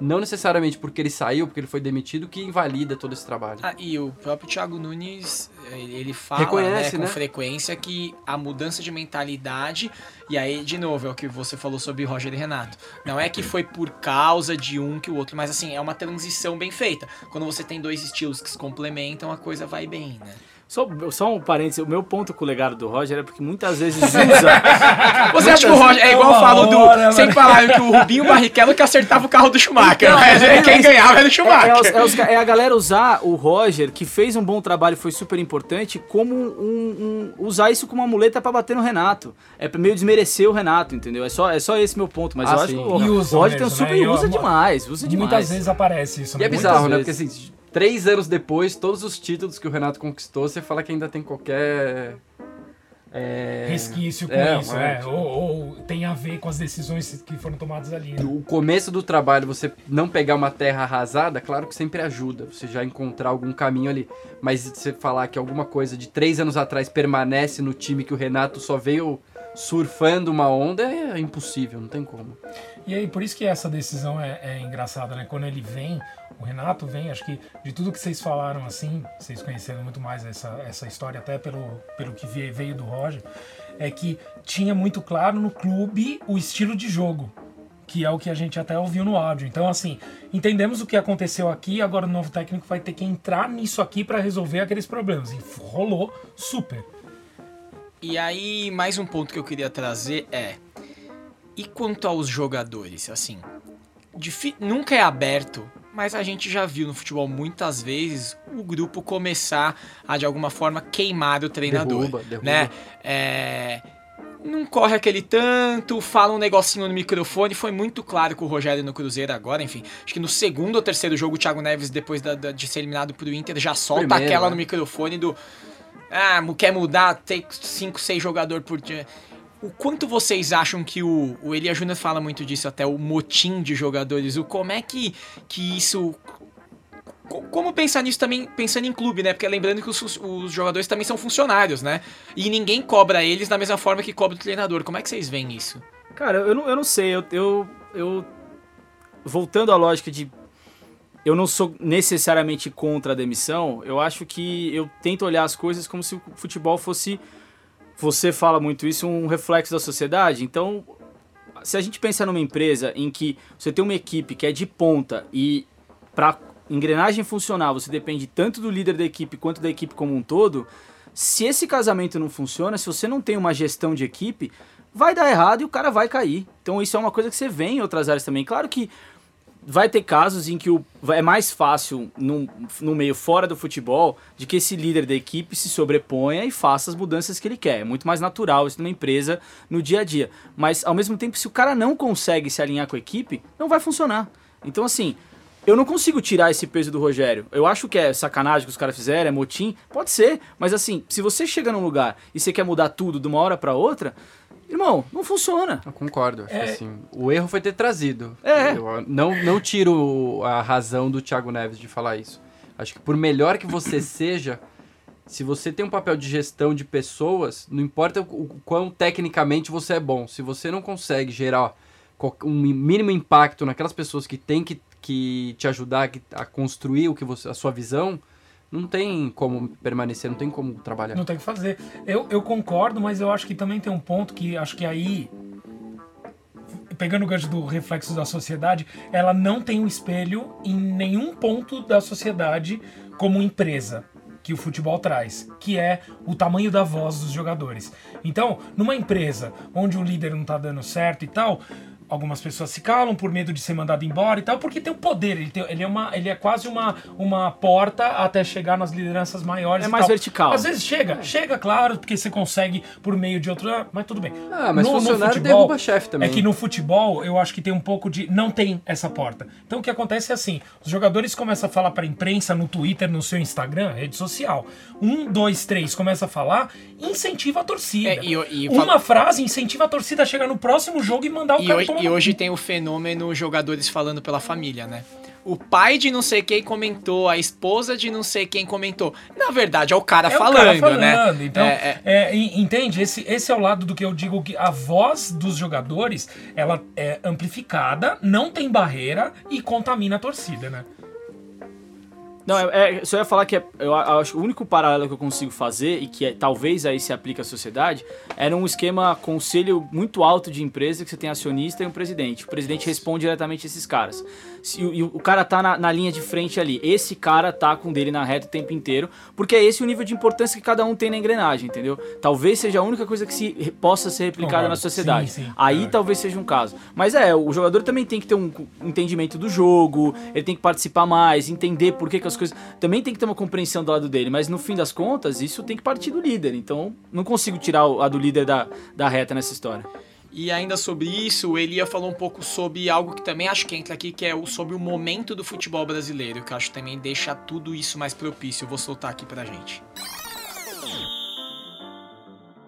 Não necessariamente porque ele saiu, porque ele foi demitido, que invalida todo esse trabalho. Ah, e o próprio Thiago Nunes, ele fala Reconhece, né, com né? frequência que a mudança de mentalidade, e aí, de novo, é o que você falou sobre Roger e Renato. Não é que foi por causa de um que o outro, mas assim, é uma transição bem feita. Quando você tem dois estilos que se complementam, a coisa vai bem, né? Só, só um parênteses, o meu ponto com o legado do Roger é porque muitas vezes usa. <laughs> Você acha que o Roger é igual falou do. hora, Sem mano. falar que o Rubinho Barrichello que acertava o carro do Schumacher. Então, mas é, quem é, ganhava era o É, é Schumacher. os- é os é a galera usar o Roger, que fez um bom trabalho, foi super importante, como um, um- usar isso como uma muleta pra bater no Renato. É meio desmerecer o Renato, entendeu? É só, é só esse meu ponto. Mas Ah, eu acho sim. que o usam Roger tem um mesmo, super né? Usa eu- demais, usa demais. Muitas vezes aparece isso. E é né? bizarro, né? vezes. Porque assim, três anos depois, todos os títulos que o Renato conquistou, você fala que ainda tem qualquer. É, Resquício com é, isso, é, é. Ou, ou tem a ver com as decisões que foram tomadas ali. né? O começo do trabalho, você não pegar uma terra arrasada, claro que sempre ajuda. Você já encontrar algum caminho ali. Mas você falar que alguma coisa de três anos atrás permanece no time que o Renato só veio surfando uma onda, é impossível, não tem como. E aí, por isso que essa decisão é, é engraçada, né? Quando ele vem, o Renato vem, acho que de tudo que vocês falaram, assim, vocês conheceram muito mais essa, essa história, até pelo, pelo que veio do Roger, é que tinha muito claro no clube o estilo de jogo. Que é o que a gente até ouviu no áudio. Então, assim, entendemos o que aconteceu aqui, agora o novo técnico vai ter que entrar nisso aqui para resolver aqueles problemas. E rolou super. E aí, mais um ponto que eu queria trazer é. E quanto aos jogadores? Assim, nunca é aberto, mas a gente já viu no futebol muitas vezes o grupo começar a de alguma forma queimar o treinador. Derruba, derruba. Né? É não corre aquele tanto, fala um negocinho no microfone. Foi muito claro com o Rogério no Cruzeiro agora, enfim. Acho que no segundo ou terceiro jogo, o Thiago Neves, depois da, da, de ser eliminado pro Inter, já solta Primeiro, aquela né? no microfone do. Ah, quer mudar, tem 5, 6 jogadores por dia. O quanto vocês acham que o, o Elia Júnior fala muito disso, até o motim de jogadores, o como é que, que isso como pensar nisso também, pensando em clube, né? Porque lembrando que os, os, jogadores também são funcionários, né? E ninguém cobra eles da mesma forma que cobra o treinador. Como é que vocês veem isso? Cara, eu não, eu não sei. Eu, eu, eu. Voltando à lógica de. Eu não sou necessariamente contra a demissão. Eu acho que eu tento olhar as coisas como se o futebol fosse. Você fala muito isso, um reflexo da sociedade. Então, se a gente pensar numa empresa em que você tem uma equipe que é de ponta e para engrenagem funcionar, você depende tanto do líder da equipe quanto da equipe como um todo. Se esse casamento não funciona, se você não tem uma gestão de equipe, vai dar errado e o cara vai cair. Então isso é uma coisa que você vê em outras áreas também. Claro que vai ter casos em que o, é mais fácil no, meio fora do futebol de que esse líder da equipe se sobreponha e faça as mudanças que ele quer. É muito mais natural isso numa empresa no dia a dia. Mas ao mesmo tempo, se o cara não consegue se alinhar com a equipe, não vai funcionar. Então assim, eu não consigo tirar esse peso do Rogério. Eu acho que é sacanagem que os caras fizeram, é motim. Pode ser, mas assim, se você chega num lugar e você quer mudar tudo de uma hora para outra, irmão, não funciona. Eu concordo. É... Assim, o erro foi ter trazido. É. Eu não, não tiro a razão do Thiago Neves de falar isso. Acho que por melhor que você <coughs> seja, se você tem um papel de gestão de pessoas, não importa o quão tecnicamente você é bom, se você não consegue gerar um mínimo impacto naquelas pessoas que têm que que te ajudar a construir o que você, a sua visão, não tem como permanecer, não tem como trabalhar. Não tem que fazer. Eu, eu concordo, mas eu acho que também tem um ponto que acho que aí pegando o gancho do reflexo da sociedade, ela não tem um espelho em nenhum ponto da sociedade como empresa que o futebol traz, que é o tamanho da voz dos jogadores. Então, numa empresa onde o líder não tá dando certo e tal, algumas pessoas se calam por medo de ser mandado embora e tal, porque tem o poder, ele, tem, ele, é, uma, ele é quase uma, uma porta até chegar nas lideranças maiores. É mais tal. vertical. Às vezes chega, é. chega, claro, porque você consegue por meio de outro. Mas tudo bem. Ah, mas no, funcionário no futebol, derruba chefe também. É que no futebol eu acho que tem um pouco de. Não tem essa porta. Então o que acontece é assim: os jogadores começam a falar pra imprensa no Twitter, no seu Instagram, rede social. Um, dois, três, começa a falar, incentiva a torcida. É, e, e, Uma frase incentiva a torcida a chegar no próximo jogo e mandar o e cara tomar e hoje tem o fenômeno jogadores falando pela família, né? O pai de não sei quem comentou, a esposa de não sei quem comentou. Na verdade, é o cara, é falando, o cara falando, né? Então, é, é... é entende? Esse, esse é o lado do que eu digo que a voz dos jogadores ela é amplificada, não tem barreira e contamina a torcida, né? Não, é, é, só ia falar que é, eu acho que o único paralelo que eu consigo fazer e que é, talvez aí se aplique à sociedade era um esquema conselho muito alto de empresa que você tem acionista e um presidente. O presidente responde diretamente a esses caras. Se, e, o cara tá na, na, linha de frente ali. Esse cara tá com dele na reta o tempo inteiro, porque é esse o nível de importância que cada um tem na engrenagem, entendeu? Talvez seja a única coisa que se possa ser replicada na sociedade. Sim, sim, aí é. talvez seja um caso. Mas é, o jogador também tem que ter um entendimento do jogo, ele tem que participar mais, entender por que, que as coisas. Também tem que ter uma compreensão do lado dele, mas no fim das contas, isso tem que partir do líder. Então, não consigo tirar a do líder da, da reta nessa história. E ainda sobre isso, o Elia falou um pouco sobre algo que também acho que entra aqui, que é o, sobre o momento do futebol brasileiro, que acho que também deixa tudo isso mais propício. Eu vou soltar aqui pra gente.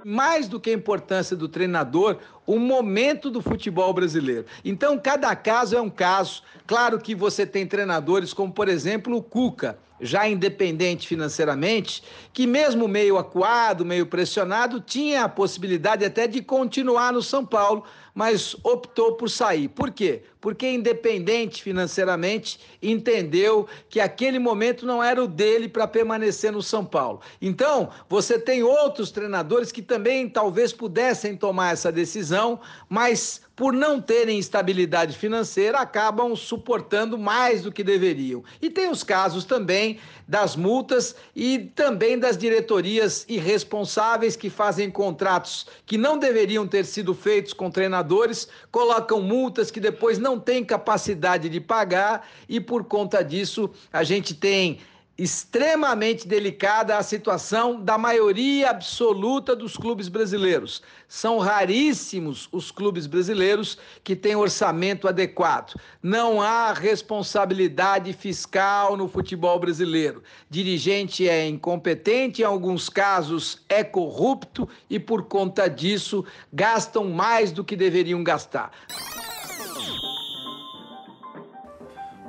Mais do que a importância do treinador, o momento do futebol brasileiro. Então, cada caso é um caso. Claro que você tem treinadores como, por exemplo, o Cuca, já independente financeiramente, que mesmo meio acuado, meio pressionado, tinha a possibilidade até de continuar no São Paulo, mas optou por sair. Por quê? Porque, independente financeiramente, entendeu que aquele momento não era o dele para permanecer no São Paulo. Então, você tem outros treinadores que também talvez pudessem tomar essa decisão, mas por não terem estabilidade financeira, acabam suportando mais do que deveriam. E tem os casos também das multas e também das diretorias irresponsáveis que fazem contratos que não deveriam ter sido feitos com treinadores, colocam multas que depois não têm capacidade de pagar e por conta disso a gente tem extremamente delicada a situação da maioria absoluta dos clubes brasileiros. São raríssimos os clubes brasileiros que têm orçamento adequado. Não há responsabilidade fiscal no futebol brasileiro. Dirigente é incompetente, em alguns casos é corrupto e por conta disso gastam mais do que deveriam gastar.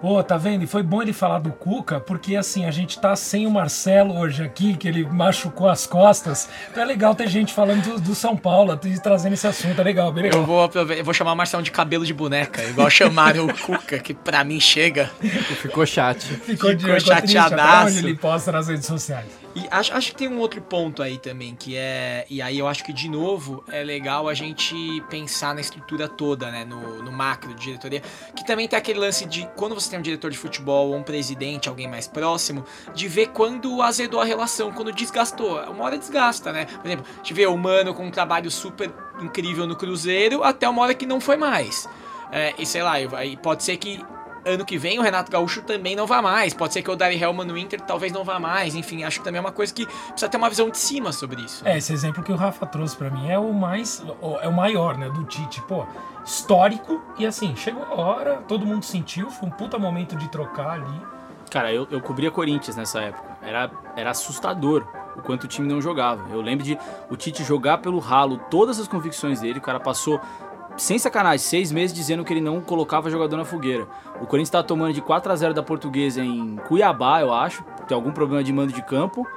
Pô, tá vendo? E foi bom ele falar do Cuca, porque assim, a gente tá sem o Marcelo hoje aqui, que ele machucou as costas. Então é legal ter gente falando do, do São Paulo, trazendo esse assunto. É legal, bem legal. Eu vou, eu vou chamar o Marcelo de cabelo de boneca, igual chamaram o Cuca, que pra mim chega. Ficou chato. Ficou, Ficou chateadaço. Onde ele posta nas redes sociais. E acho, acho que tem um outro ponto aí também, que é. E aí eu acho que, de novo, é legal a gente pensar na estrutura toda, né? No, no macro de diretoria. Que também tem aquele lance de quando você tem um diretor de futebol ou um presidente, alguém mais próximo, de ver quando azedou a relação, quando desgastou. Uma hora desgasta, né? Por exemplo, a gente vê o Mano com um trabalho super incrível no Cruzeiro até uma hora que não foi mais. É, e sei lá, aí pode ser que ano que vem o Renato Gaúcho também não vá mais. Pode ser que o Dari Helman no Inter talvez não vá mais. Enfim, acho que também é uma coisa que precisa ter uma visão de cima sobre isso. É, esse exemplo que o Rafa trouxe para mim é o mais. é o maior, né? Do Tite. Pô, histórico. E assim, chegou a hora, todo mundo sentiu, foi um puta momento de trocar ali. Cara, eu, eu cobria Corinthians nessa época. Era, era assustador o quanto o time não jogava. Eu lembro de o Tite jogar pelo ralo todas as convicções dele. O cara passou sem sacanagem, seis meses dizendo que ele não colocava jogador na fogueira. O Corinthians estava tomando de 4 a 0 da Portuguesa em Cuiabá, eu acho. Tem algum problema de mando de campo.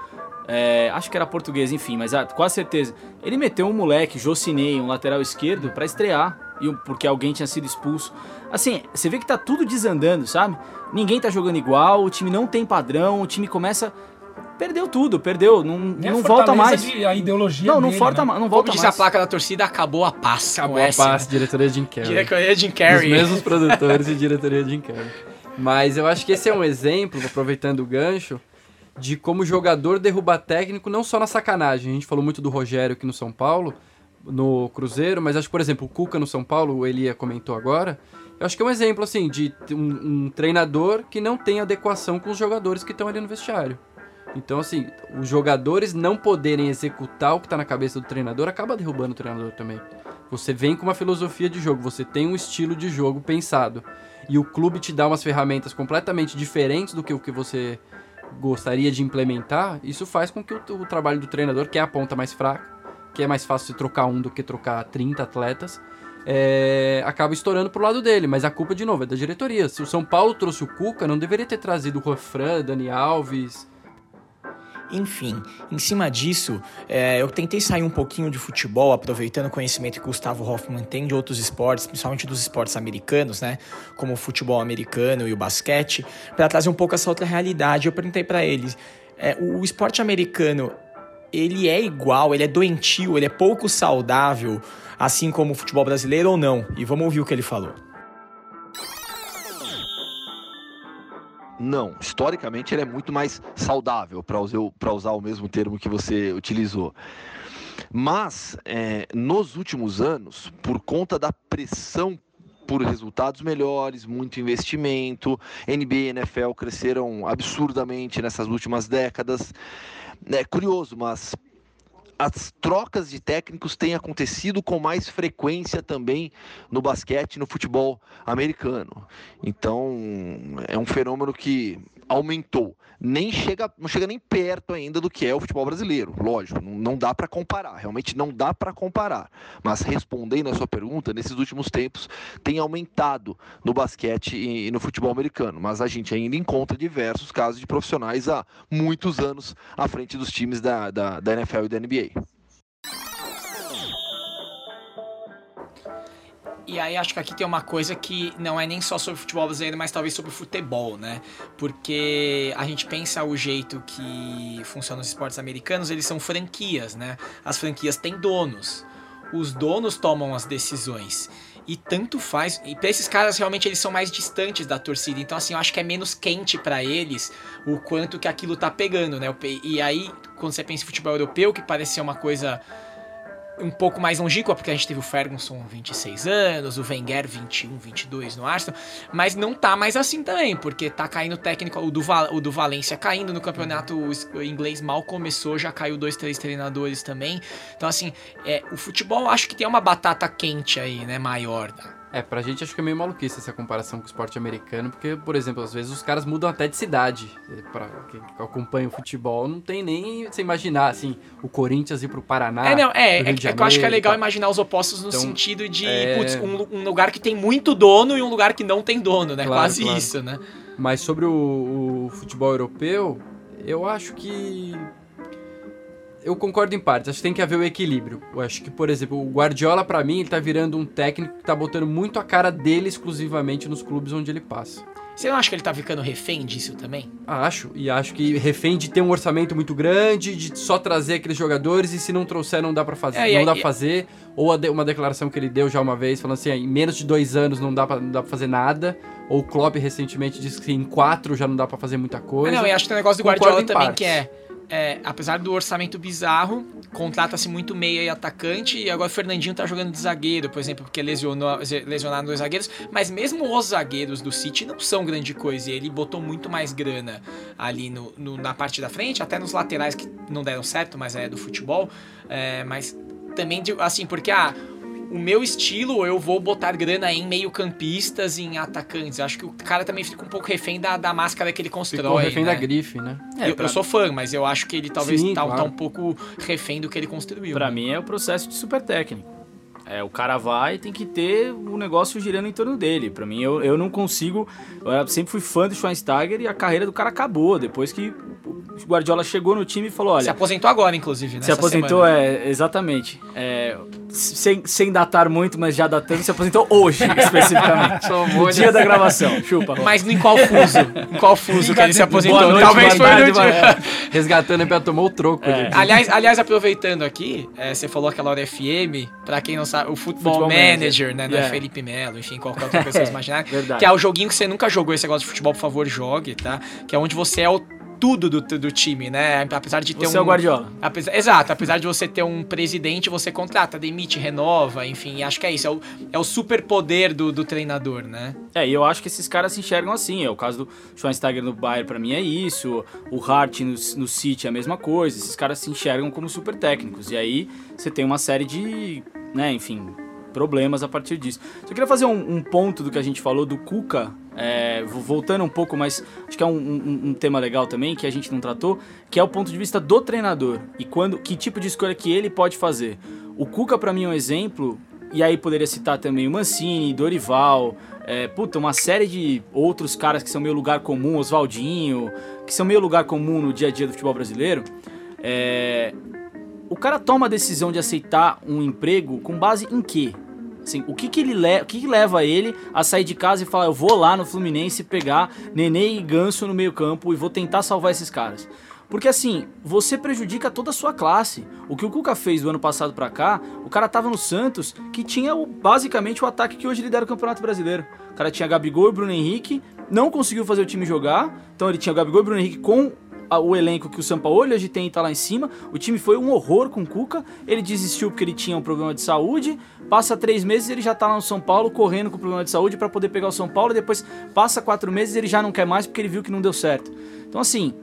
É, acho que era português, enfim, mas ah, quase certeza. Ele meteu um moleque, Jocinei, um lateral esquerdo, para estrear, porque alguém tinha sido expulso. Assim, você vê que tá tudo desandando, sabe? Ninguém tá jogando igual, o time não tem padrão, o time começa perdeu tudo, perdeu, não, não volta mais. De, a ideologia não, não dele, volta, né? não volta Como mais. a placa da torcida, acabou a paz. Acabou a paz, diretoria Jim Carrey. Diretoria Jim Carrey. Os mesmos <laughs> produtores e diretoria Jim Carrey. Mas eu acho que esse é um exemplo, aproveitando o gancho, de como o jogador derruba técnico não só na sacanagem. A gente falou muito do Rogério aqui no São Paulo, no Cruzeiro, mas acho que, por exemplo, o Cuca no São Paulo, o Elia comentou agora, eu acho que é um exemplo, assim, de um, um treinador que não tem adequação com os jogadores que estão ali no vestiário. Então, assim, os jogadores não poderem executar o que está na cabeça do treinador acaba derrubando o treinador também. Você vem com uma filosofia de jogo, você tem um estilo de jogo pensado. E o clube te dá umas ferramentas completamente diferentes do que o que você gostaria de implementar. Isso faz com que o, o trabalho do treinador, que é a ponta mais fraca, que é mais fácil de trocar um do que trocar 30 atletas, é, acaba estourando pro lado dele. Mas a culpa, de novo, é da diretoria. Se o São Paulo trouxe o Cuca, não deveria ter trazido o Rofran, Dani Alves enfim, em cima disso, é, eu tentei sair um pouquinho de futebol, aproveitando o conhecimento que Gustavo Hoffman tem de outros esportes, principalmente dos esportes americanos, né? Como o futebol americano e o basquete, para trazer um pouco essa outra realidade. Eu perguntei para eles: é, o esporte americano ele é igual, ele é doentio, ele é pouco saudável, assim como o futebol brasileiro ou não? E vamos ouvir o que ele falou. Não, historicamente ele é muito mais saudável, para usar, o mesmo termo que você utilizou. Mas, é, nos últimos anos, por conta da pressão por resultados melhores, muito investimento, NBA e NFL cresceram absurdamente nessas últimas décadas. É curioso, mas as trocas de técnicos têm acontecido com mais frequência também no basquete, no futebol americano. Então, é um fenômeno que aumentou. Nem chega, não chega nem perto ainda do que é o futebol brasileiro. Lógico, não, não dá para comparar. Realmente não dá para comparar. Mas respondendo a sua pergunta, nesses últimos tempos tem aumentado no basquete e, e no futebol americano. Mas a gente ainda encontra diversos casos de profissionais há muitos anos à frente dos times da, da, da NFL e da NBA. E aí acho que aqui tem uma coisa que não é nem só sobre futebol brasileiro, mas talvez sobre futebol, né? Porque a gente pensa o jeito que funcionam os esportes americanos, eles são franquias, né? As franquias têm donos. Os donos tomam as decisões. E tanto faz. E pra esses caras, realmente, eles são mais distantes da torcida. Então, assim, eu acho que é menos quente para eles o quanto que aquilo tá pegando, né? E aí, quando você pensa em futebol europeu, que parece ser uma coisa um pouco mais longínqua, porque a gente teve o Ferguson 26 anos, o Wenger 21, 22 no Arsenal, mas não tá mais assim também, porque tá caindo técnico, o do, o do Valência caindo no campeonato inglês mal começou, já caiu dois, três treinadores também. Então, assim, é, o futebol acho que tem uma batata quente aí, né, maior. É, pra gente acho que é meio maluquice essa comparação com o esporte americano, porque, por exemplo, às vezes os caras mudam até de cidade. Pra quem acompanha o futebol, não tem nem você imaginar, assim, o Corinthians ir pro Paraná. É, não, é, é, é que eu acho que é legal imaginar os opostos no então, sentido de, é... putz, um, um, lugar que tem muito dono e um lugar que não tem dono, né? Claro, Quase claro. isso, né? Mas sobre o, o futebol europeu, eu acho que eu concordo em partes. Acho que tem que haver o equilíbrio. Eu acho que, por exemplo, o Guardiola, para mim, ele tá virando um técnico que tá botando muito a cara dele exclusivamente nos clubes onde ele passa. Você não acha que ele tá ficando refém disso também? Acho, e acho que refém de ter um orçamento muito grande, de só trazer aqueles jogadores e se não trouxer não dá para fazer, é, não dá pra fazer. Ou uma declaração que ele deu já uma vez, falando assim, em menos de dois anos não dá pra, não dá pra fazer nada. Ou o Klopp recentemente disse que em quatro já não dá para fazer muita coisa. É, não, e acho que tem um negócio do Guardiola também partes. que é é, apesar do orçamento bizarro, contrata-se muito meia e atacante, e agora o Fernandinho tá jogando de zagueiro, por exemplo, porque lesionou, lesionaram dois zagueiros, mas mesmo os zagueiros do City não são grande coisa, e ele botou muito mais grana ali no, no na parte da frente, até nos laterais que não deram certo, mas é do futebol, é, mas também, assim, porque, ah, o meu estilo, eu vou botar grana em meio-campistas, em atacantes. Acho que o cara também fica um pouco refém da, da máscara que ele constrói. Ficou refém né? da grife, né? É, eu, pra... eu, sou fã, mas eu acho que ele talvez Sim, tá, claro. tá, um pouco refém do que ele construiu. Pra né? mim é o processo de super técnico. É, o cara vai e tem que ter o negócio girando em torno dele. Para mim, eu, eu não consigo. Eu sempre fui fã do Schweinsteiger e a carreira do cara acabou. Depois que o Guardiola chegou no time e falou: olha. Se aposentou agora, inclusive, né? Se aposentou, semana. é, exatamente. É, sem, sem datar muito, mas já datando, se aposentou hoje, <laughs> especificamente. no dia da gravação. Chupa. Mas em qual fuso? Em qual fuso que ele se aposentou? Noite, Talvez foi no dia. <laughs> Resgatando para tomar o troco. É. Aliás, aliás, aproveitando aqui, é, você falou aquela hora FM, pra quem não sabe o Football, Football Manager, né? Não yeah. é Felipe Melo, enfim, qualquer outra pessoa <laughs> imaginar. que é o joguinho que você nunca jogou esse negócio de futebol, por favor, jogue, tá? Que é onde você é o tudo do, do time, né? Apesar de ter você um. é o Guardiola. Apesar, exato, apesar de você ter um presidente, você contrata, demite, renova, enfim, acho que é isso. É o, é o superpoder do, do treinador, né? É, e eu acho que esses caras se enxergam assim. É o caso do Schweinsteiger no Bayern, para mim, é isso. O Hart no, no City é a mesma coisa. Esses caras se enxergam como super técnicos. E aí você tem uma série de, né, enfim, problemas a partir disso. Só queria fazer um, um ponto do que a gente falou do Cuca, é, voltando um pouco, mas acho que é um, um, um, tema legal também que a gente não tratou, que é o ponto de vista do treinador e quando, que tipo de escolha que ele pode fazer. O Cuca para mim é um exemplo e aí poderia citar também o Mancini, Dorival, é, puta, uma série de outros caras que são meio lugar comum, Oswaldinho, que são meio lugar comum no dia a dia do futebol brasileiro. É, o cara toma a decisão de aceitar um emprego com base em quê? Assim, o que que, ele le o que, que leva ele a sair de casa e falar, eu vou lá no Fluminense pegar Nenê e Ganso no meio campo e vou tentar salvar esses caras? Porque assim, você prejudica toda a sua classe. O que o Cuca fez do ano passado para cá, o cara tava no Santos, que tinha o, basicamente o ataque que hoje lidera o Campeonato Brasileiro. O cara tinha Gabigol e Bruno Henrique, não conseguiu fazer o time jogar, então ele tinha Gabigol e Bruno Henrique com o elenco que o Sampaoli hoje tem tá lá em cima. O time foi um horror com o Cuca. Ele desistiu porque ele tinha um problema de saúde. Passa três meses ele já tá lá no São Paulo correndo com problema de saúde para poder pegar o São Paulo. Depois passa quatro meses ele já não quer mais porque ele viu que não deu certo. Então assim,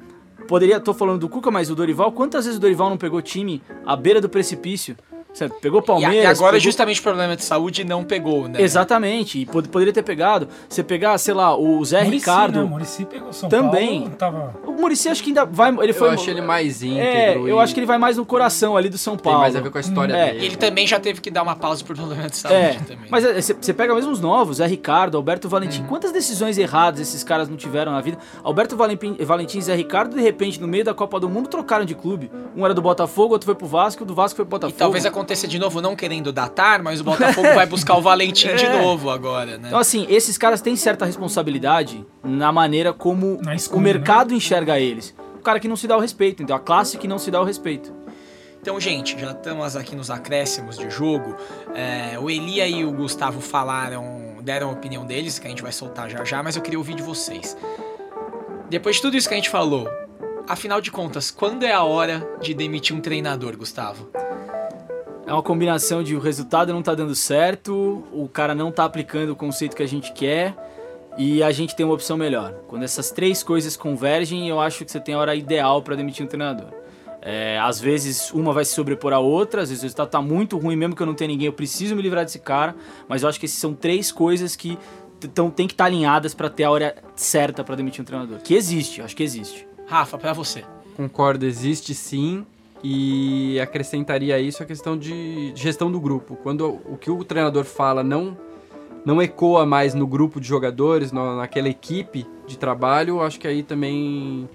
poderia, tô falando do Cuca, mas o Dorival, quantas vezes o Dorival não pegou time à beira do precipício? Você pegou Palmeiras. E agora, pegou... justamente o problema de saúde não pegou, né? Exatamente. E pod poderia ter pegado. Você pegar, sei lá, o Zé Muricy, Ricardo. Né? O Muricy pegou São também. Paulo. Tava... O Muricy acho que ainda vai. Ele foi, eu acho ele mais íntegro. É, eu acho que ele vai mais no coração ali do São Paulo. Tem mais a ver com a história hum, dele. E ele também já teve que dar uma pausa por problema de saúde é, também. Mas você é, pega mesmo os novos, Zé Ricardo, Alberto Valentim. Uhum. Quantas decisões erradas esses caras não tiveram na vida? Alberto Valentim, Valentim e Zé Ricardo, de repente, no meio da Copa do Mundo, trocaram de clube. Um era do Botafogo, outro foi pro Vasco, o do Vasco foi pro Botafogo. E talvez acontecer de novo, não querendo datar, mas o Botafogo vai buscar o Valentim de <laughs> É. novo agora, né? Então, assim, esses caras têm certa responsabilidade na maneira como Na o mercado enxerga eles. O cara que não se dá o respeito, então a classe que não se dá o respeito. Então, gente, já estamos aqui nos acréscimos de jogo. É, o Elia e o Gustavo falaram, deram a opinião deles, que a gente vai soltar já já, mas eu queria ouvir de vocês. Depois de tudo isso que a gente falou, afinal de contas, quando é a hora de demitir um treinador, Gustavo? É uma combinação de o resultado não tá dando certo, o cara não tá aplicando o conceito que a gente quer e a gente tem uma opção melhor. Quando essas três coisas convergem, eu acho que você tem a hora ideal para demitir um treinador. É, às vezes uma vai se sobrepor à outra, às vezes o resultado tá muito ruim, mesmo que eu não tenha ninguém, eu preciso me livrar desse cara, mas eu acho que essas são três coisas que então tem que estar alinhadas para ter a hora certa para demitir um treinador. Que existe, eu acho que existe. Rafa, pra você. Concordo, existe sim. E acrescentaria isso a questão de gestão do grupo. Quando o que o treinador fala não não ecoa mais no grupo de jogadores, na- naquela equipe de trabalho, acho que aí também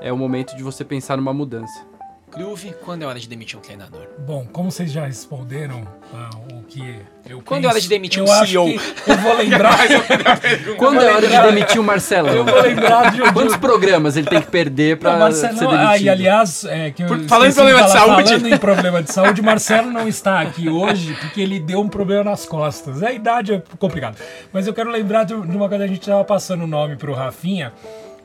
é o momento de você pensar numa mudança. Groove, quando é hora de demitir um treinador? Bom, como vocês já responderam ah, o que eu Quando é penso, hora de demitir eu um acho CEO? que Eu vou lembrar. <laughs> Quando é hora de demitir o Marcelão? eu vou lembrar de, Quantos programas ele tem que perder Marcelo, ser ah, demitido? e aliás, é, que eu Por- falando em problema de falar, saúde. Falando em problema de saúde, Marcelo não está aqui hoje porque ele deu um problema nas costas. A idade é complicado. Mas eu quero lembrar de, uma coisa, a gente estava passando o nome pro Rafinha.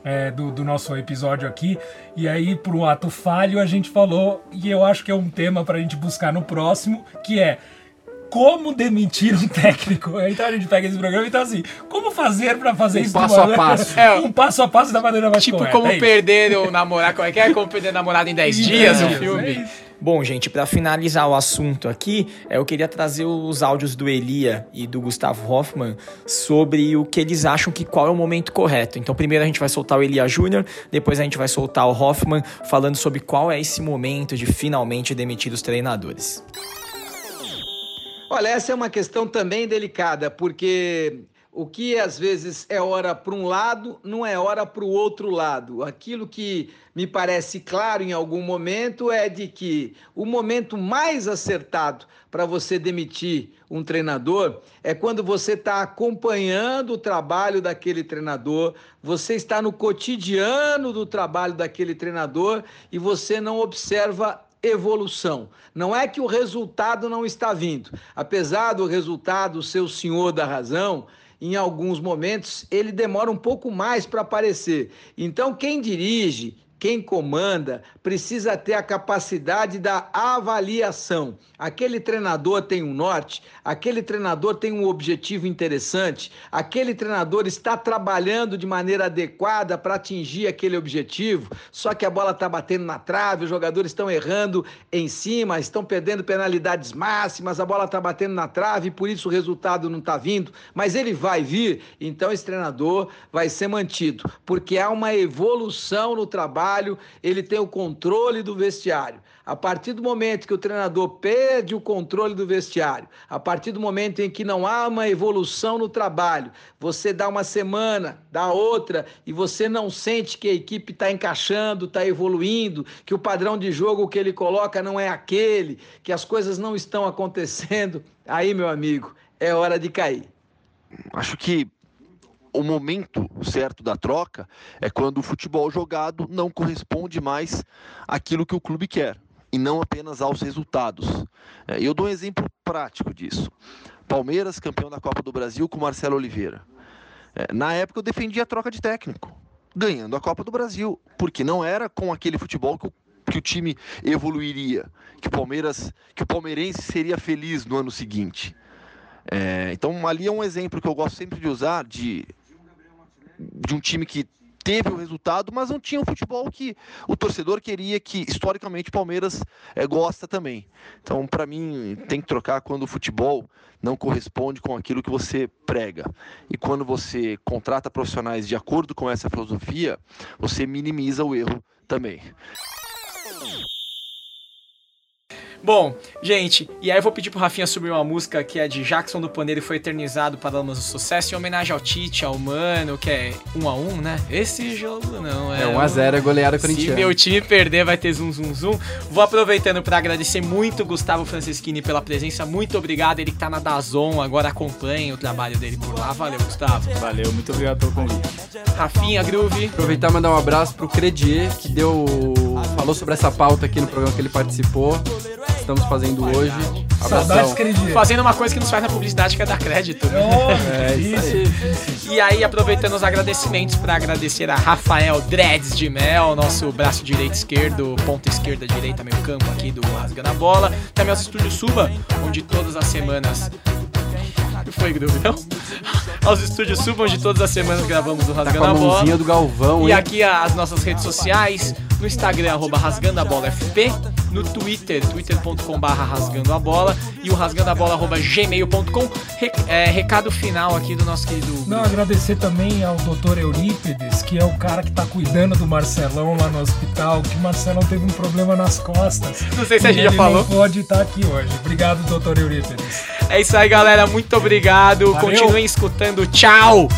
É, do, do nosso episódio aqui, e aí, por um ato falho, a gente falou, e eu acho que é um tema pra gente buscar no próximo, que é como demitir um <laughs> técnico. Então a gente pega esse programa e tá assim, como fazer pra fazer Um isso? passo a passo. <laughs> É, um passo a passo da maneira mais Tipo, correta. como é perder o namorado, como é que é? Como perder namorado em 10 Isso, dias, o é filme. Bom, gente, pra finalizar o assunto aqui, é, eu queria trazer os áudios do Elia e do Gustavo Hoffman sobre o que eles acham que qual é o momento correto. Então, primeiro a gente vai soltar o Elia Júnior, depois a gente vai soltar o Hoffman falando sobre qual é esse momento de finalmente demitir os treinadores. Olha, essa é uma questão também delicada, porque o que às vezes é hora para um lado, não é hora para o outro lado. Aquilo que me parece claro em algum momento é de que o momento mais acertado para você demitir um treinador é quando você está acompanhando o trabalho daquele treinador, você está no cotidiano do trabalho daquele treinador e você não observa evolução. Não é que o resultado não está vindo. Apesar do resultado ser o senhor da razão, em alguns momentos ele demora um pouco mais para aparecer. Então, quem dirige, quem comanda, precisa ter a capacidade da avaliação. Aquele treinador tem um norte, aquele treinador tem um objetivo interessante, aquele treinador está trabalhando de maneira adequada para atingir aquele objetivo, só que a bola está batendo na trave, os jogadores estão errando em cima, estão perdendo penalidades máximas, a bola está batendo na trave, por isso o resultado não está vindo, mas ele vai vir, então esse treinador vai ser mantido, porque há uma evolução no trabalho, ele tem o controle do vestiário. A partir do momento que o treinador perde o controle do vestiário, a partir do momento em que não há uma evolução no trabalho, você dá uma semana, dá outra, e você não sente que a equipe está encaixando, está evoluindo, que o padrão de jogo que ele coloca não é aquele, que as coisas não estão acontecendo, aí, meu amigo, é hora de cair. Acho que o momento certo da troca é quando o futebol jogado não corresponde mais àquilo que o clube quer e não apenas aos resultados. É, Eu dou um exemplo prático disso. Palmeiras, campeão da Copa do Brasil com Marcelo Oliveira. É, Na época eu defendia a troca de técnico, ganhando a Copa do Brasil, porque não era com aquele futebol que o, que o time evoluiria, que o Palmeiras, que o palmeirense seria feliz no ano seguinte. É, então ali é um exemplo que eu gosto sempre de usar de, de um time que teve o resultado, mas não tinha o futebol que o torcedor queria, que historicamente o Palmeiras é, gosta também. Então, para mim, tem que trocar quando o futebol não corresponde com aquilo que você prega. E quando você contrata profissionais de acordo com essa filosofia, você minimiza o erro também. Bom, gente, e aí eu vou pedir pro Rafinha subir uma música que é de Jackson do Paneiro e foi eternizado para Almas do Sucesso, em homenagem ao Tite, ao Mano, que é 1 um a 1 um, né? Esse jogo não é. É 1x0, é goleada Se corintiana. meu time perder, vai ter zum zum zum. Vou aproveitando para agradecer muito o Gustavo Franceschini pela presença. Muito obrigado. Ele que tá na Dazon, agora acompanha o trabalho dele por lá. Valeu, Gustavo. Valeu, muito obrigado pelo convite. Rafinha, Groove. Aproveitar e mandar um abraço pro Credier, que deu. falou sobre essa pauta aqui no programa que ele participou. Estamos fazendo hoje. Abração. Fazendo uma coisa que nos faz na publicidade, que é dar crédito. né? É isso E aí, aproveitando os agradecimentos para agradecer a Rafael Dreads de Mel, nosso braço direito esquerdo, ponta esquerda, direita, meio campo aqui do Rasga na Bola. Também aos estúdios Suba, onde todas as semanas. <laughs> Foi, não? <laughs> Aos estúdios Suba, onde todas as semanas gravamos o Tá Rasga com a na Bola. mãozinha do Galvão, E hein? aqui as nossas redes sociais, no Instagram, arroba rasgando a bola FP, no Twitter, twitter.com barra rasgando a bola, e o rasgando a bola, arroba gmail.com. Re- é, recado final aqui do nosso querido. Não, agradecer também ao Dr. Eurípides, que é o cara que tá cuidando do Marcelão lá no hospital, que o Marcelão teve um problema nas costas. Não sei se a gente já falou. não pode estar aqui hoje. Obrigado, Dr. Eurípides. É isso aí, galera. Muito obrigado. Valeu. Continuem escutando. Tchau!